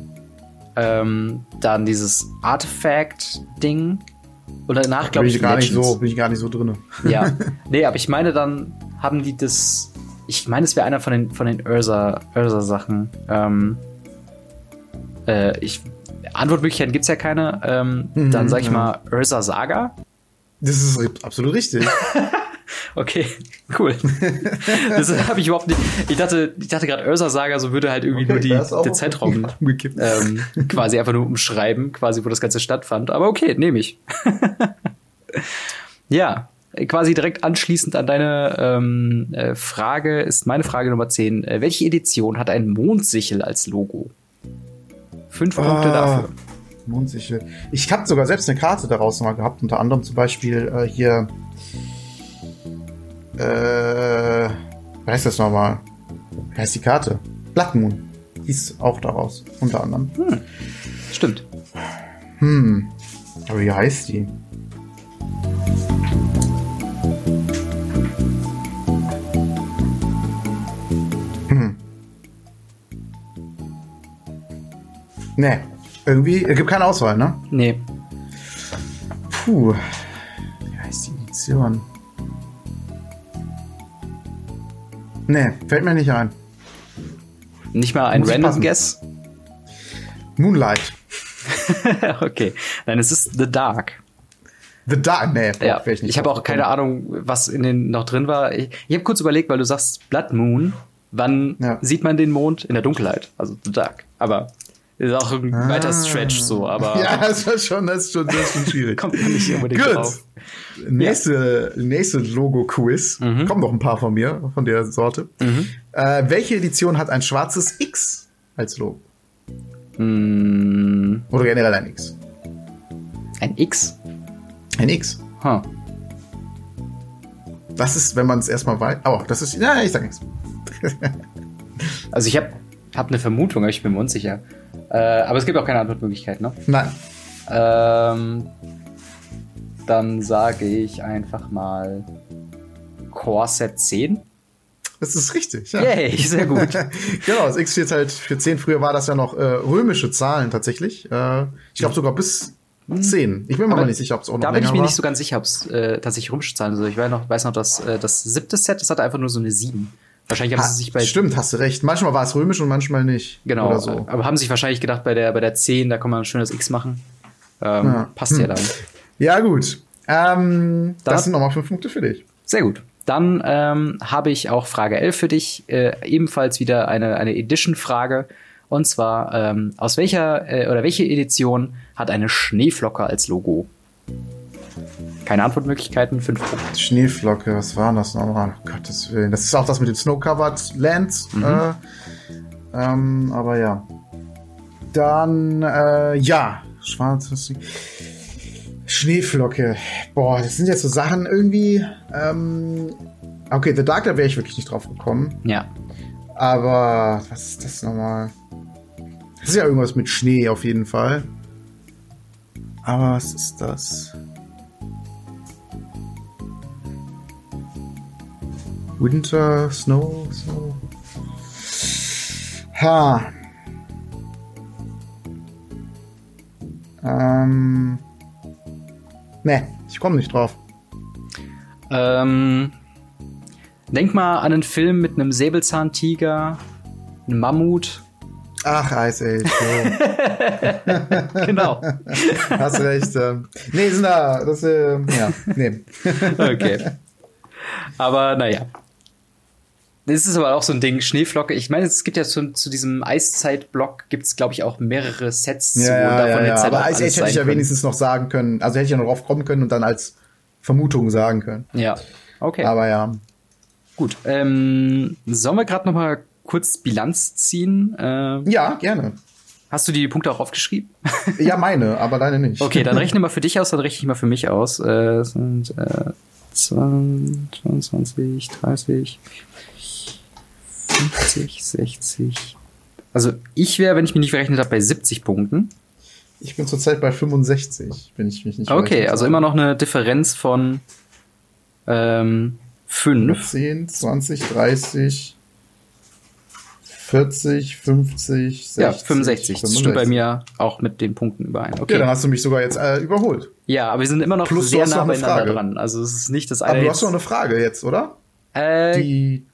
ähm, dann dieses Artifact-Ding. Und danach, glaube ich, gar nicht so, bin ich gar nicht so drin. Ja. Nee, aber ich meine, dann haben die das. Ich meine, es wäre einer von den, von den Ursa-Sachen. Ähm, äh, ich, Antwortmöglichkeiten gibt es ja keine. Ähm, mhm, dann sag ich ja. mal Ursa Saga. Das ist absolut richtig. Okay, cool. das habe ich überhaupt nicht. Ich dachte, ich dachte gerade Ursa Saga, so würde halt irgendwie okay, nur die, der Zeitraum ähm, quasi einfach nur umschreiben, quasi wo das Ganze stattfand. Aber okay, nehme ich. ja, quasi direkt anschließend an deine ähm, äh, Frage ist meine Frage Nummer 10. Äh, welche Edition hat ein Mondsichel als Logo? Fünf ah, Punkte dafür. Mondsichel. Ich habe sogar selbst eine Karte daraus mal gehabt, unter anderem zum Beispiel äh, hier äh, was heißt das nochmal? Wie heißt die Karte? Blood Moon. Hieß auch daraus, unter anderem. Hm. Stimmt. Hm. Aber wie heißt die? Hm. Nee. Irgendwie, es gibt keine Auswahl, ne? Nee. Puh. Wie heißt die Edition? Nee, fällt mir nicht ein. Nicht mal ein Random Guess? Moonlight. okay. Nein, es ist The Dark. The Dark, nee, boah, ja, ich, ich habe auch keine Ahnung, was in den noch drin war. Ich, ich habe kurz überlegt, weil du sagst Blood Moon. Wann ja. sieht man den Mond? In der Dunkelheit, also The Dark. Aber ist auch ein ah. weiter Stretch so, aber. Ja, das ist schon, das ist schon, das ist schon schwierig. Kommt nicht unbedingt Good. drauf. Nächste, ja. nächste Logo-Quiz. Mhm. Kommen noch ein paar von mir, von der Sorte. Mhm. Äh, welche Edition hat ein schwarzes X als Logo? Mhm. Oder generell ein X? Ein X? Ein X. Huh. Was ist, wenn man es erstmal weiß? Oh, das ist. Ja, ich sag nichts. also ich habe hab eine Vermutung, aber ich bin mir unsicher. Äh, aber es gibt auch keine Antwortmöglichkeit, ne? Nein. Ähm, dann sage ich einfach mal Core Set 10. Das ist richtig, ja. Yay, sehr gut. genau, das X steht halt für 10. Früher war das ja noch äh, römische Zahlen tatsächlich. Äh, ich glaube sogar bis 10. Ich bin mir aber nicht sicher, ob es auch noch Da bin ich mir war. nicht so ganz sicher, ob es äh, tatsächlich römische Zahlen sind. Ich weiß noch, weiß noch dass äh, das siebte Set, das hatte einfach nur so eine 7. Wahrscheinlich haben ha, sie sich bei. Stimmt, hast du recht. Manchmal war es römisch und manchmal nicht. Genau. So. Aber haben sich wahrscheinlich gedacht, bei der, bei der 10, da kann man ein schönes X machen. Ähm, ja. Passt hm. ja dann. Ja, gut. Ähm, das, das sind nochmal fünf Punkte für dich. Sehr gut. Dann ähm, habe ich auch Frage 11 für dich. Äh, ebenfalls wieder eine, eine Edition-Frage. Und zwar, ähm, aus welcher äh, oder welche Edition hat eine Schneeflocke als Logo? Keine Antwortmöglichkeiten, fünf Punkte. Schneeflocke, was war das nochmal? Oh, Gottes Willen. Das ist auch das mit den Snow-Covered Lands. Mhm. Äh, ähm, aber ja. Dann, äh, ja. Schwarzes. Schneeflocke. Boah, das sind jetzt so Sachen irgendwie. Ähm, okay, The Dark, da wäre ich wirklich nicht drauf gekommen. Ja. Aber was ist das nochmal? Das ist ja irgendwas mit Schnee auf jeden Fall. Aber was ist das? Winter, Snow, Snow. Ha. Ähm. Nee, ich komme nicht drauf. Ähm, denk mal an einen Film mit einem Säbelzahntiger, einem Mammut. Ach, Ice Age. genau. Hast recht. Ähm. Nee, sind da. Das, äh, ja, nee. okay. Aber naja. Das ist aber auch so ein Ding, Schneeflocke. Ich meine, es gibt ja zu, zu diesem Eiszeit-Block gibt es, glaube ich, auch mehrere Sets. Ja, ja, ja, ja. aber Ice Age hätte ich ja wenigstens noch sagen können. Also hätte ich ja noch drauf kommen können und dann als Vermutung sagen können. Ja, okay. Aber ja. Gut. Ähm, sollen wir gerade noch mal kurz Bilanz ziehen? Äh, ja, gerne. Hast du die Punkte auch aufgeschrieben? ja, meine, aber deine nicht. Okay, dann rechne mal für dich aus, dann rechne ich mal für mich aus. Äh, sind äh, 22, 30, 50, 60. Also ich wäre, wenn ich mich nicht verrechnet habe, bei 70 Punkten. Ich bin zurzeit bei 65, wenn ich mich nicht Okay, also immer noch eine Differenz von ähm, 5. 10, 20, 30, 40, 50, 60. Ja, 65. Das stimmt bei mir auch mit den Punkten überein. Okay. Ja, dann hast du mich sogar jetzt äh, überholt. Ja, aber wir sind immer noch Plus, sehr nah beieinander dran. Also es ist nicht das eine. Aber du hast doch eine Frage jetzt, oder? Äh, die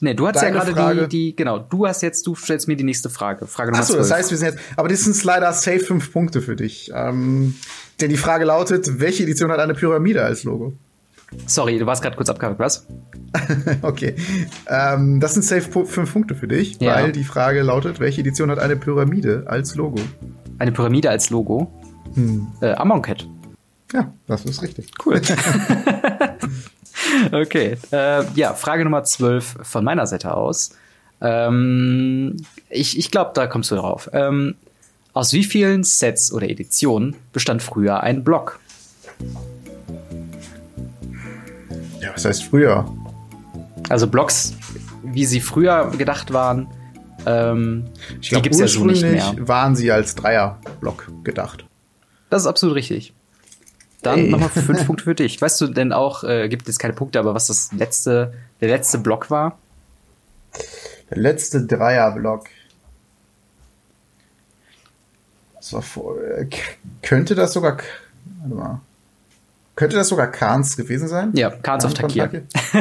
Nee, du hast ja gerade die, die, genau, du hast jetzt, du stellst mir die nächste Frage. Frage Nummer Achso, das heißt, wir sind jetzt, aber das sind leider safe fünf Punkte für dich. Ähm, denn die Frage lautet, welche Edition hat eine Pyramide als Logo? Sorry, du warst gerade kurz abgehakt, was? okay. Ähm, das sind safe fünf Punkte für dich, ja. weil die Frage lautet, welche Edition hat eine Pyramide als Logo? Eine Pyramide als Logo? Hm. Äh, Amonkhet. Ja, das ist richtig. Cool. okay. Äh, ja, Frage Nummer 12 von meiner Seite aus. Ähm, ich ich glaube, da kommst du drauf. Ähm, aus wie vielen Sets oder Editionen bestand früher ein Block? Ja, was heißt früher? Also Blocks, wie sie früher gedacht waren, ähm, ich glaub, die gibt's ja so nicht mehr. waren sie als Dreierblock gedacht. Das ist absolut richtig. Dann nochmal fünf Punkte für dich. Weißt du denn auch, äh, gibt jetzt keine Punkte, aber was das letzte, der letzte Block war? Der letzte Dreierblock. Das war vor, äh, könnte das sogar, warte mal. Könnte das sogar Kahns gewesen sein? Ja, Kahns auf Takir. Ja.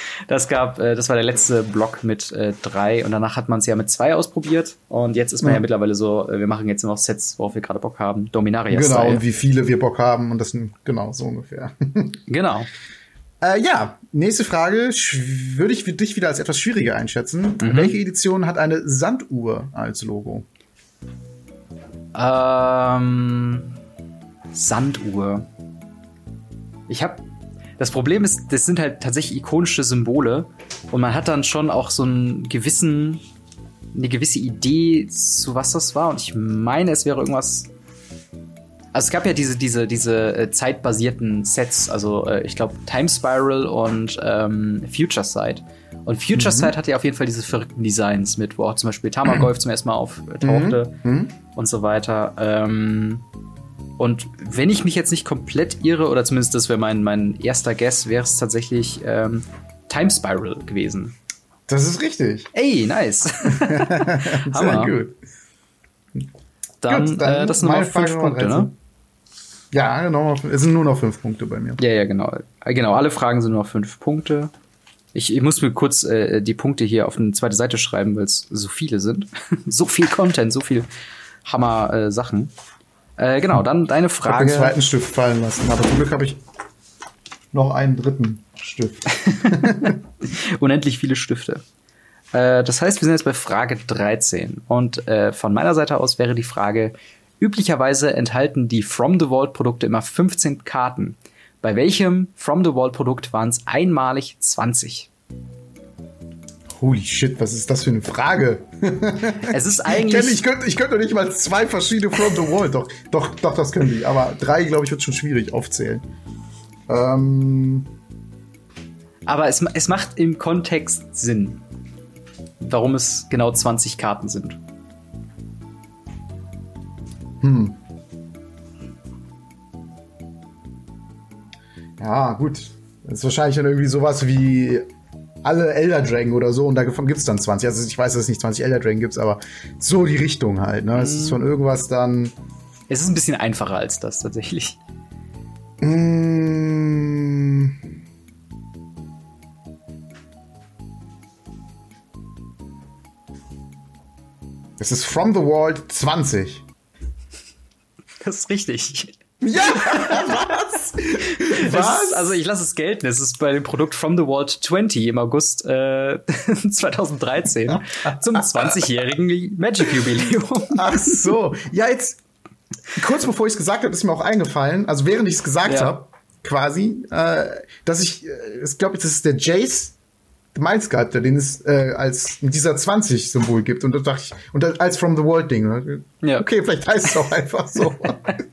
das gab, äh, das war der letzte Block mit äh, drei und danach hat man es ja mit zwei ausprobiert und jetzt ist man ja, ja mittlerweile so, äh, wir machen jetzt noch Sets, worauf wir gerade Bock haben. Dominaria Genau, und wie viele wir Bock haben und das sind genau so ungefähr. genau. Äh, ja, nächste Frage würde ich für dich wieder als etwas schwieriger einschätzen. Mhm. Welche Edition hat eine Sanduhr als Logo? Ähm, Sanduhr. Ich habe das Problem ist, das sind halt tatsächlich ikonische Symbole und man hat dann schon auch so einen gewissen eine gewisse Idee zu was das war und ich meine, es wäre irgendwas also es gab ja diese diese diese äh, zeitbasierten Sets, also äh, ich glaube Time Spiral und ähm, Future Sight. Und Future mhm. Sight hatte ja auf jeden Fall diese verrückten Designs mit, wo auch zum Beispiel Tamagolf zum ersten Mal auftauchte mhm. mhm. und so weiter. Ähm, und wenn ich mich jetzt nicht komplett irre, oder zumindest das wäre mein, mein erster Guess, wäre es tatsächlich ähm, Time Spiral gewesen. Das ist richtig. Ey, nice. Sehr gut. Dann, gut, dann äh, das sind nochmal fünf Punkte, ne? Ja, genau. Es sind nur noch fünf Punkte bei mir. Ja, ja, genau. Genau, alle Fragen sind nur noch fünf Punkte. Ich, ich muss mir kurz äh, die Punkte hier auf eine zweite Seite schreiben, weil es so viele sind. so viel Content, so viel Hammer-Sachen. Äh, äh, genau, dann deine Frage. Ich habe den zweiten Stift fallen lassen, aber zum Glück habe ich noch einen dritten Stift. Unendlich viele Stifte. Äh, das heißt, wir sind jetzt bei Frage 13. Und äh, von meiner Seite aus wäre die Frage, üblicherweise enthalten die From the Vault Produkte immer 15 Karten. Bei welchem From the Vault Produkt waren es einmalig 20? Holy shit, was ist das für eine Frage? Es ist eigentlich. ich, könnte, ich könnte nicht mal zwei verschiedene From the Wall. Doch, doch, doch, das können die. Aber drei, glaube ich, wird schon schwierig aufzählen. Ähm. Aber es, es macht im Kontext Sinn, warum es genau 20 Karten sind. Hm. Ja, gut. Das ist wahrscheinlich dann irgendwie sowas wie alle Elder Dragon oder so und davon gibt es dann 20. Also ich weiß, dass es nicht 20 Elder Dragon gibt, aber so die Richtung halt. Ne? Mm. Es ist mhm. von irgendwas dann. Es ist ein bisschen einfacher als das tatsächlich. Mm. Es ist From the World 20. Das ist richtig. Ja, was? was? Ist, also ich lasse es gelten. Es ist bei dem Produkt From the World 20 im August äh, 2013 zum 20-jährigen Magic Jubiläum. Ach so. Ja, jetzt kurz bevor ich es gesagt habe, ist mir auch eingefallen, also während ich es gesagt ja. habe, quasi, äh, dass ich, äh, ich glaube, das ist der Jace Miles gehabt, den es äh, als dieser 20-Symbol gibt. Und da dachte ich, und als From the World-Ding. Ja. Okay, vielleicht heißt es auch einfach so.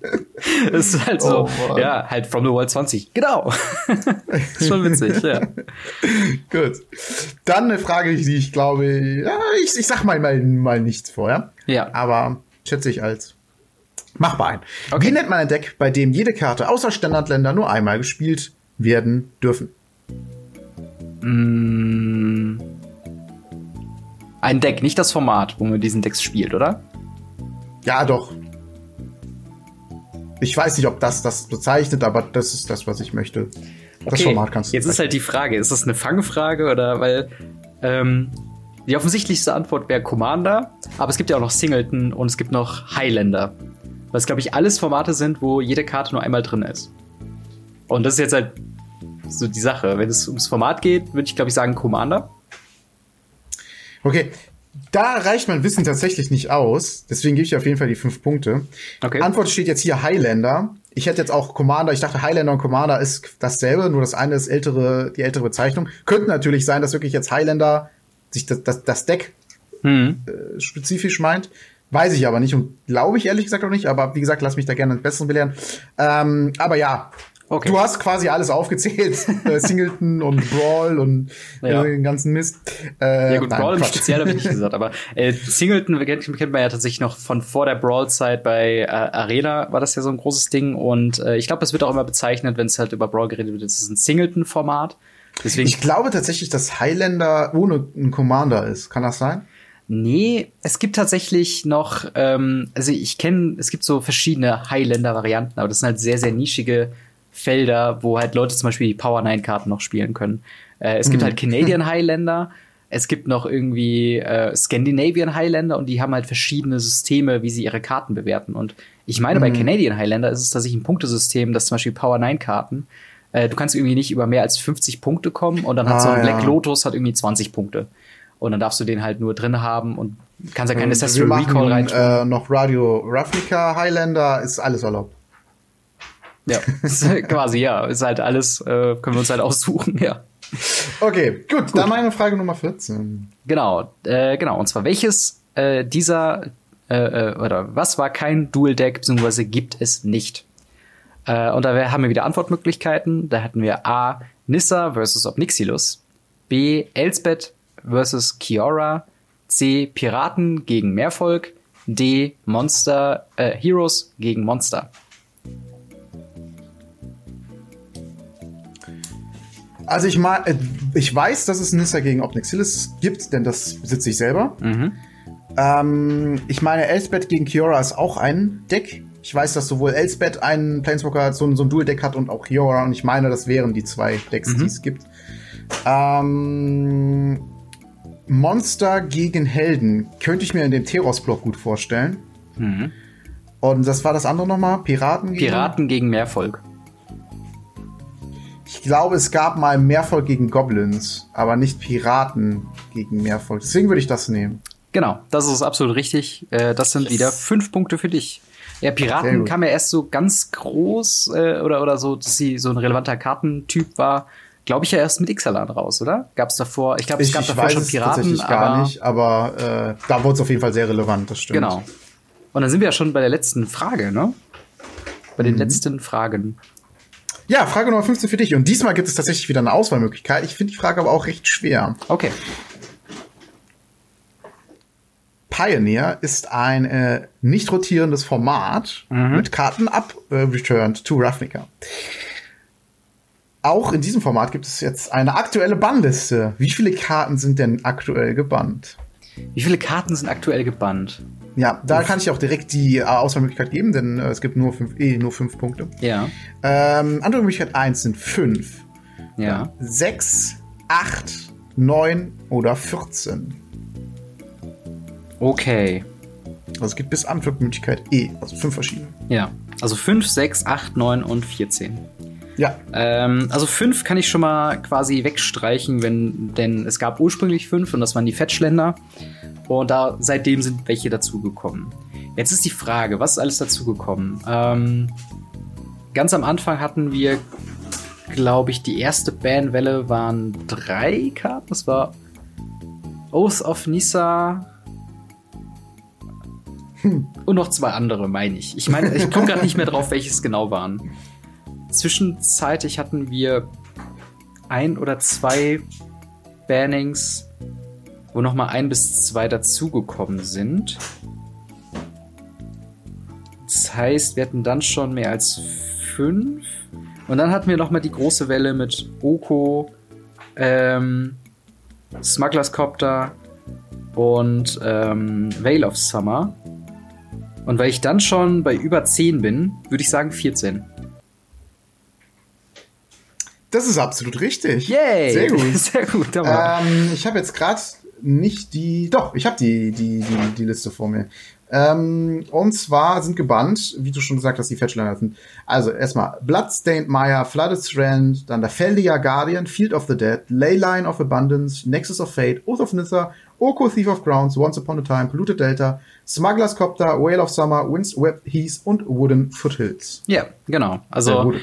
das ist halt so, oh, ja, halt From the World 20. Genau. ist schon witzig, ja. Gut. Dann eine Frage, die ich glaube, ja, ich, ich sag mal, mal, mal nichts vorher. Ja. Aber schätze ich als machbar ein. Okay. Wie nennt man ein Deck, bei dem jede Karte außer Standardländer nur einmal gespielt werden dürfen? Mm. Ein Deck, nicht das Format, wo man diesen Decks spielt, oder? Ja, doch. Ich weiß nicht, ob das das bezeichnet, aber das ist das, was ich möchte. Das okay. Format kannst du. Jetzt ist halt die Frage, ist das eine Fangfrage oder weil ähm, die offensichtlichste Antwort wäre Commander, aber es gibt ja auch noch Singleton und es gibt noch Highlander. Was, glaube ich, alles Formate sind, wo jede Karte nur einmal drin ist. Und das ist jetzt halt so die Sache. Wenn es ums Format geht, würde ich, glaube ich, sagen Commander. Okay, da reicht mein Wissen tatsächlich nicht aus. Deswegen gebe ich auf jeden Fall die fünf Punkte. Okay. Antwort steht jetzt hier Highlander. Ich hätte jetzt auch Commander. Ich dachte, Highlander und Commander ist dasselbe, nur das eine ist ältere, die ältere Bezeichnung. Könnte natürlich sein, dass wirklich jetzt Highlander sich das, das, das Deck hm. äh, spezifisch meint. Weiß ich aber nicht und glaube ich ehrlich gesagt auch nicht. Aber wie gesagt, lass mich da gerne ein Besseren belehren. Ähm, aber ja, Okay. Du hast quasi alles aufgezählt. Äh, Singleton und Brawl und ja. den ganzen Mist. Äh, ja gut, nein, Brawl im Speziell habe ich nicht gesagt, aber äh, Singleton kennt, man ja tatsächlich noch von vor der Brawl-Zeit bei äh, Arena war das ja so ein großes Ding und äh, ich glaube, es wird auch immer bezeichnet, wenn es halt über Brawl geredet wird, es ist ein Singleton-Format. Deswegen ich glaube tatsächlich, dass Highlander ohne einen Commander ist. Kann das sein? Nee, es gibt tatsächlich noch, ähm, also ich kenne, es gibt so verschiedene Highlander-Varianten, aber das sind halt sehr, sehr nischige Felder, wo halt Leute zum Beispiel die Power 9 Karten noch spielen können. Äh, es gibt mhm. halt Canadian Highlander, es gibt noch irgendwie äh, Scandinavian Highlander und die haben halt verschiedene Systeme, wie sie ihre Karten bewerten. Und ich meine, mhm. bei Canadian Highlander ist es tatsächlich ein Punktesystem, das zum Beispiel Power 9 Karten, äh, du kannst irgendwie nicht über mehr als 50 Punkte kommen und dann hat ah, so ein Black Lotus hat irgendwie 20 Punkte. Und dann darfst du den halt nur drin haben und kannst ja keine Ancestral Recall rein. Äh, noch Radio Ravnica Highlander ist alles erlaubt. Ja, quasi, ja. Ist halt alles, äh, können wir uns halt aussuchen, ja. Okay, gut, gut. dann meine Frage Nummer 14. Genau, äh, genau. Und zwar, welches äh, dieser, äh, äh, oder was war kein Dual-Deck, beziehungsweise gibt es nicht? Äh, und da haben wir wieder Antwortmöglichkeiten. Da hatten wir A. Nissa versus Obnixilus. B. Elsbeth versus Kiora. C. Piraten gegen Meervolk. D. Monster, äh, Heroes gegen Monster. Also ich mal, äh, ich weiß, dass es Nissa gegen Obnixilis gibt, denn das besitze ich selber. Mhm. Ähm, ich meine, Elsbeth gegen Kiora ist auch ein Deck. Ich weiß, dass sowohl Elsbeth einen Planeswalker, so, so ein Dual-Deck hat und auch Kiora. Und ich meine, das wären die zwei Decks, mhm. die es gibt. Ähm, Monster gegen Helden könnte ich mir in dem Teros-Block gut vorstellen. Mhm. Und das war das andere nochmal? Piraten gegen? Piraten gegen Mehrvolk. Ich glaube, es gab mal Mehrvolk gegen Goblins, aber nicht Piraten gegen Mehrvolk. Deswegen würde ich das nehmen. Genau, das ist absolut richtig. Äh, das sind yes. wieder fünf Punkte für dich. Ja, Piraten kam ja erst so ganz groß äh, oder, oder so, dass sie so ein relevanter Kartentyp war. Glaube ich ja erst mit Ixalan raus, oder? Gab es davor? Ich glaube, es gab ich davor schon Piraten. Tatsächlich gar nicht, aber äh, da wurde es auf jeden Fall sehr relevant, das stimmt. Genau. Und dann sind wir ja schon bei der letzten Frage, ne? Bei den mhm. letzten Fragen. Ja, Frage Nummer 15 für dich. Und diesmal gibt es tatsächlich wieder eine Auswahlmöglichkeit. Ich finde die Frage aber auch recht schwer. Okay. Pioneer ist ein äh, nicht rotierendes Format mhm. mit Karten ab äh, returned to Ravnica. Auch in diesem Format gibt es jetzt eine aktuelle Bannliste. Wie viele Karten sind denn aktuell gebannt? Wie viele Karten sind aktuell gebannt? Ja, da kann ich auch direkt die äh, Auswahlmöglichkeit geben, denn äh, es gibt nur fünf, eh nur fünf Punkte. Ja. Ähm, andere Möglichkeit eins sind fünf. Ja. Sechs, acht, neun oder 14. Okay. Also es gibt bis Antwortmöglichkeit E, also fünf verschiedene. Ja. Also fünf, sechs, acht, neun und 14. Ja. Ähm, also fünf kann ich schon mal quasi wegstreichen, wenn, denn es gab ursprünglich fünf und das waren die Fetchländer. Und da seitdem sind welche dazugekommen. Jetzt ist die Frage, was ist alles dazugekommen? Ähm, ganz am Anfang hatten wir glaube ich, die erste Banwelle waren drei Karten. Das war Oath of Nisa hm. und noch zwei andere, meine ich. Ich meine, ich komme gerade nicht mehr drauf, welches genau waren. Zwischenzeitlich hatten wir ein oder zwei Bannings, wo noch mal ein bis zwei dazugekommen sind. Das heißt, wir hatten dann schon mehr als fünf. Und dann hatten wir noch mal die große Welle mit Oko, ähm, Smugglers Copter und ähm, Veil of Summer. Und weil ich dann schon bei über 10 bin, würde ich sagen 14. Das ist absolut richtig. Yay! Sehr gut. Sehr gut. Ähm, ich habe jetzt gerade nicht die. Doch, ich habe die, die, die, die Liste vor mir. Ähm, und zwar sind gebannt, wie du schon gesagt hast, die Fetchliner sind. Also erstmal Bloodstained Maya, Flooded Strand, dann der Feldia Guardian, Field of the Dead, Leyline of Abundance, Nexus of Fate, Oath of Nissa, Oko Thief of Grounds, Once Upon a Time, Polluted Delta, Smuggler's Copter, Whale of Summer, Winds Web Heath und Wooden Foothills. Ja, genau. Also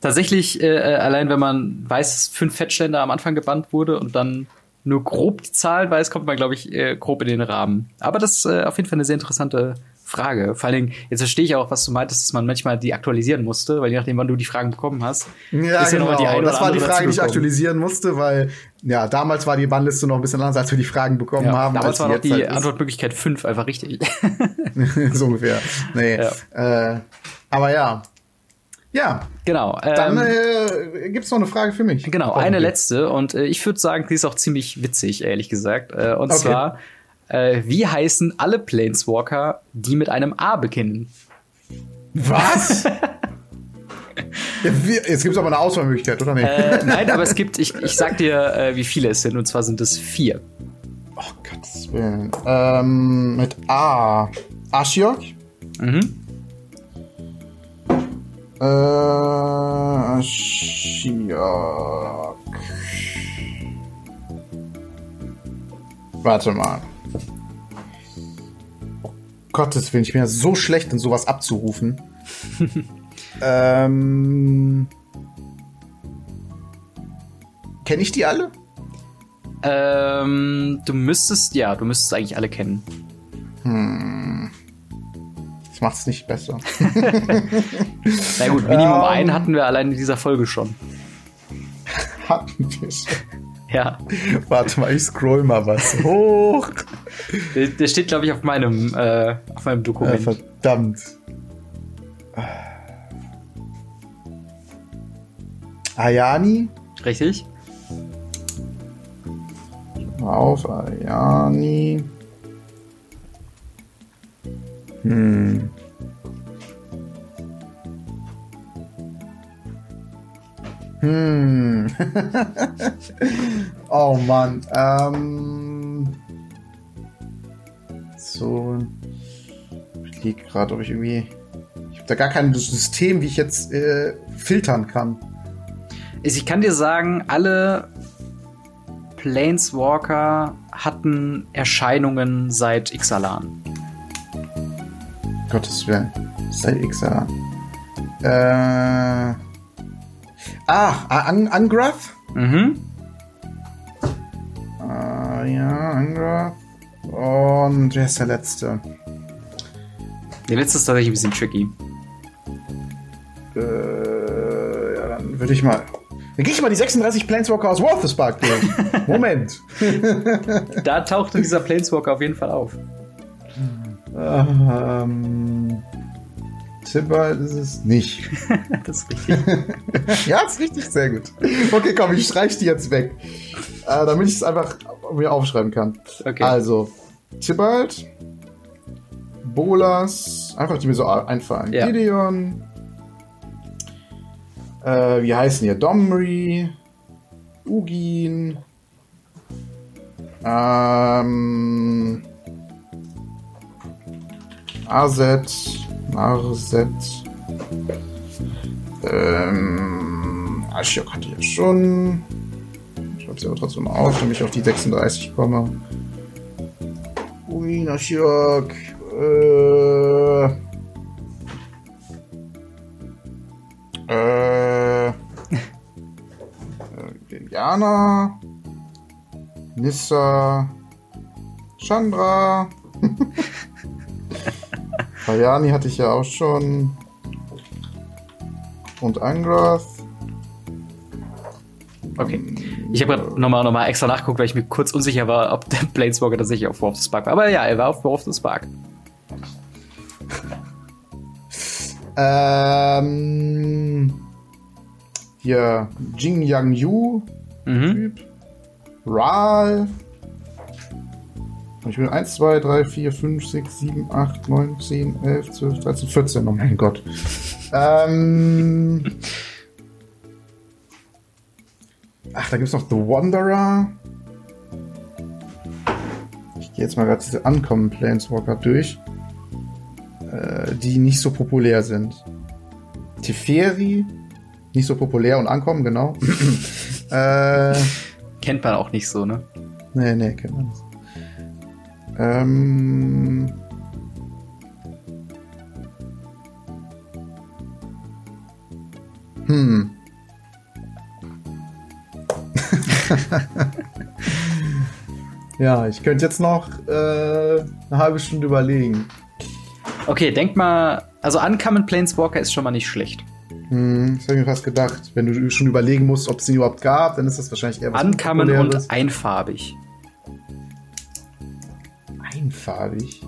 tatsächlich, äh, äh, allein wenn man weiß, dass fünf Fettständer am Anfang gebannt wurde und dann nur grob die Zahl weiß, kommt man, glaube ich, äh, grob in den Rahmen. Aber das ist äh, auf jeden Fall eine sehr interessante Frage. Vor allen Dingen, jetzt verstehe ich auch, was du meintest, dass man manchmal die aktualisieren musste, weil je nachdem, wann du die Fragen bekommen hast. Ja, ist genau. Ja die eine das war die Frage, die ich aktualisieren musste, weil ja, damals war die Bannliste noch ein bisschen anders, als wir die Fragen bekommen ja, haben. Damals war noch die halt Antwortmöglichkeit 5 einfach richtig. so ungefähr. Nee. Ja. Äh, aber ja, ja. Genau. Dann ähm, äh, gibt es noch eine Frage für mich. Genau, eine letzte. Und äh, ich würde sagen, die ist auch ziemlich witzig, ehrlich gesagt. Äh, und okay. zwar, äh, wie heißen alle Planeswalker, die mit einem A beginnen? Was? Jetzt gibt es aber eine Auswahlmöglichkeit, oder nicht? Äh, nein, aber es gibt, ich, ich sag dir, äh, wie viele es sind, und zwar sind es vier. Oh Gottes Willen. Ähm, mit A. Ashiok? Mhm. Äh, Shiok. Warte mal. Oh, Gottes Willen, ich bin ja so schlecht in sowas abzurufen. ähm. Kenne ich die alle? Ähm, du müsstest, ja, du müsstest eigentlich alle kennen. Hm macht es nicht besser. Na gut, Minimum um, einen hatten wir allein in dieser Folge schon. Hatten wir schon. Ja. Warte mal, ich scroll mal was hoch. Der, der steht, glaube ich, auf meinem, äh, auf meinem Dokument. Ja, verdammt. Ayani? Richtig. Auf Ayani. Hm. Hm. oh Mann. Ähm. So. Ich liege gerade, ob ich irgendwie. Ich habe da gar kein System, wie ich jetzt äh, filtern kann. Ich kann dir sagen, alle Planeswalker hatten Erscheinungen seit Ixalan. Gottes Willen. Seit Ixalan. Äh. Ah, An Angrath? Mhm. Ah, ja, Angrath. Und wer ist der letzte? Der letzte ist tatsächlich ein bisschen tricky. Äh, ja, dann würde ich mal. Dann gehe ich mal die 36 Planeswalker aus Worthespark durch. Moment. da tauchte dieser Planeswalker auf jeden Fall auf. Ähm, Tibalt ist es nicht. das ist richtig. ja, ist richtig, sehr gut. Okay, komm, ich streiche die jetzt weg. Äh, damit ich es einfach mir aufschreiben kann. Okay. Also, Tibalt, Bolas, einfach die mir so einfallen. Ja. Gideon, äh, wie heißen hier? Domri, Ugin, ähm, Azet, Marset, ähm, Ashiok hatte ich ja schon. Ich schreibe sie aber trotzdem auf, damit ich auf die 36 komme. Ui, Ashiok, äh, äh, Diana, Nissa, Chandra. Bayani hatte ich ja auch schon. Und Angrath. Okay. Ich habe gerade nochmal noch mal extra nachgeguckt, weil ich mir kurz unsicher war, ob der Planeswalker tatsächlich auf War of the Spark war. Aber ja, er war auf War of the Spark. Ähm, hier Jing Yang Yu Mhm. Typ. Ral. Ich bin 1, 2, 3, 4, 5, 6, 7, 8, 9, 10, 11, 12, 13, 14. Oh mein Gott. ähm. Ach, da gibt es noch The Wanderer. Ich gehe jetzt mal gerade diese Ankommen Planeswalker durch, äh, die nicht so populär sind. Teferi, nicht so populär und Ankommen, genau. äh, Kennt man auch nicht so, ne? nee, nee, kennt man nicht. Ähm, hm. ja, ich könnte jetzt noch äh, eine halbe Stunde überlegen. Okay, denk mal, also Uncommon Planeswalker ist schon mal nicht schlecht. Hm, das habe ich mir fast gedacht. Wenn du schon überlegen musst, ob es den überhaupt gab, dann ist das wahrscheinlich eher was Uncommon und einfarbig. Einfarbig.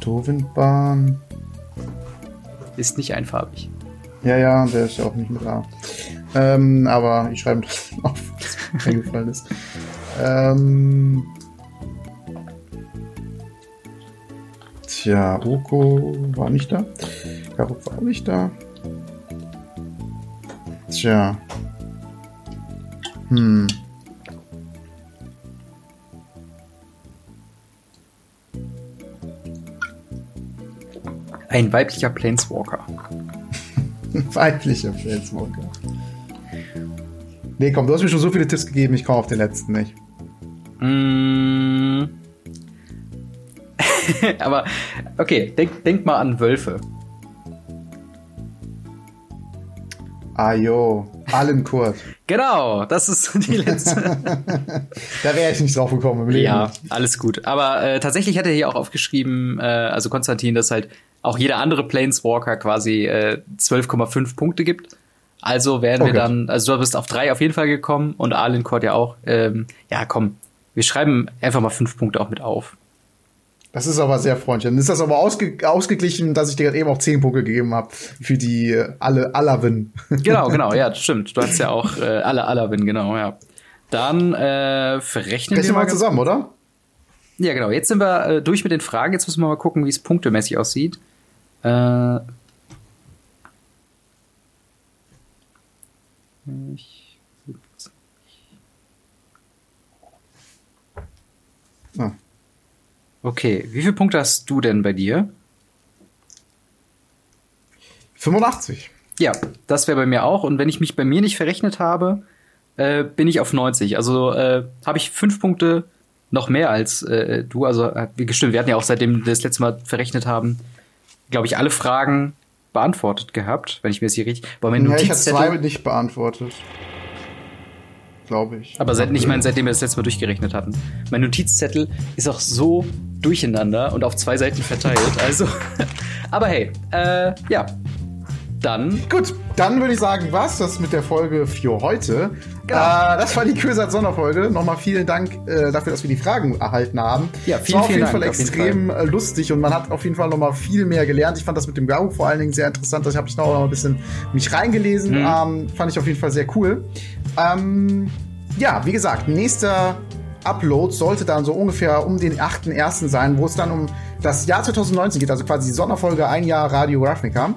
Tovenbahn. Ist nicht einfarbig. Ja, ja, der ist ja auch nicht mit A. Ähm, aber ich schreibe das auf, was mir eingefallen ist. Ähm, tja, Oko war nicht da. Karuk war auch nicht da. Tja. Hm. Ein weiblicher Planeswalker. Weiblicher Planeswalker. Nee, komm, du hast mir schon so viele Tipps gegeben, ich komme auf den letzten nicht. Mm. Aber, okay, denk, denk mal an Wölfe. Ah, jo. Allen Kurt. Genau, das ist die letzte. Da wäre ich nicht drauf gekommen im Leben. ja, alles gut. Aber äh, tatsächlich hat er hier auch aufgeschrieben, äh, also Konstantin, dass halt auch jeder andere Planeswalker quasi äh, 12,5 Punkte gibt. Also werden wir Okay. dann, also du bist auf drei auf jeden Fall gekommen und Alencourt ja auch. Ähm, ja, komm, wir schreiben einfach mal fünf Punkte auch mit auf. Das ist aber sehr freundlich. Dann ist das aber ausge ausgeglichen, dass ich dir gerade eben auch 10 Punkte gegeben habe für die äh, alle Alawin. Genau, genau, ja, stimmt. Du hast ja auch äh, alle Alawin, genau, ja. Dann äh, verrechnen wir Rechnen wir mal zusammen, oder? Ja, genau. Jetzt sind wir äh, durch mit den Fragen. Jetzt müssen wir mal gucken, wie es punktemäßig aussieht. Äh, ich- Ah. Okay, wie viele Punkte hast du denn bei dir? 85. Ja, das wäre bei mir auch. Und wenn ich mich bei mir nicht verrechnet habe, äh, bin ich auf 90. Also äh, habe ich fünf Punkte noch mehr als äh, du. Also äh, wie gestimmt, wir hatten ja auch seitdem wir das letzte Mal verrechnet haben, glaube ich, alle Fragen beantwortet gehabt, wenn ich mir das hier richtig. Boah, mein Ja, ich habe zwei nicht beantwortet. Glaube ich. aber seit, ich meine, seitdem wir das letzte Mal durchgerechnet hatten. Mein Notizzettel ist auch so durcheinander und auf zwei Seiten verteilt. Also, aber hey, äh, ja. Dann Gut, dann würde ich sagen, was das mit der Folge für heute. Genau. Äh, das war die Kürsat Sonderfolge. Nochmal vielen Dank äh, dafür, dass wir die Fragen erhalten haben. Ja, Es vielen, war auf jeden Dank, Fall jeden extrem äh, lustig und man hat auf jeden Fall nochmal viel mehr gelernt. Ich fand das mit dem Gau vor allen Dingen sehr interessant. Ich habe ich noch ein bisschen mich reingelesen. Mhm. Ähm, fand ich auf jeden Fall sehr cool. Ähm, ja, wie gesagt, nächster Upload sollte dann so ungefähr um den 8.1. sein, wo es dann um das Jahr 2019 geht, also quasi die Sonderfolge ein Jahr Radio Ravnica.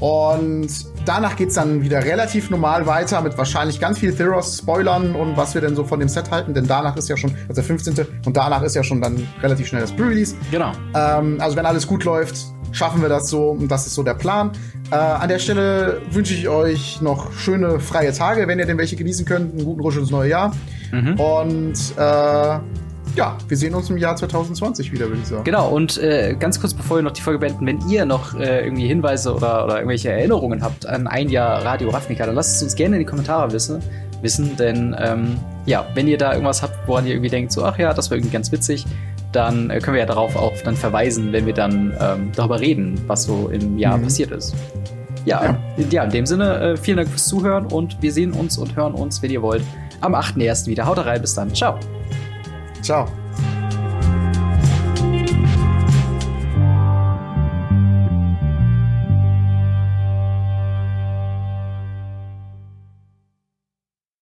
Und danach geht's dann wieder relativ normal weiter mit wahrscheinlich ganz viel Theros, Spoilern und was wir denn so von dem Set halten, denn danach ist ja schon, also der 15. und danach ist ja schon dann relativ schnell das Pre-Release. genau. Ähm, also wenn alles gut läuft, schaffen wir das so und das ist so der Plan. Äh, an der Stelle wünsche ich euch noch schöne freie Tage, wenn ihr denn welche genießen könnt. Einen guten Rutsch ins neue Jahr. Und äh, ja, wir sehen uns im Jahr 2020 wieder, würde ich sagen. Genau, und äh, ganz kurz bevor wir noch die Folge beenden, wenn ihr noch äh, irgendwie Hinweise oder, oder irgendwelche Erinnerungen habt an ein Jahr Radio Ravnica, dann lasst es uns gerne in die Kommentare wissen. wissen denn ähm, ja, wenn ihr da irgendwas habt, woran ihr irgendwie denkt, so, ach ja, das war irgendwie ganz witzig, dann äh, können wir ja darauf auch dann verweisen, wenn wir dann ähm, darüber reden, was so im Jahr mhm. passiert ist. Ja, ja. ja, in dem Sinne, äh, vielen Dank fürs Zuhören und wir sehen uns und hören uns, wenn ihr wollt, am 8.1. wieder. Haut rein, bis dann. Ciao. Ciao.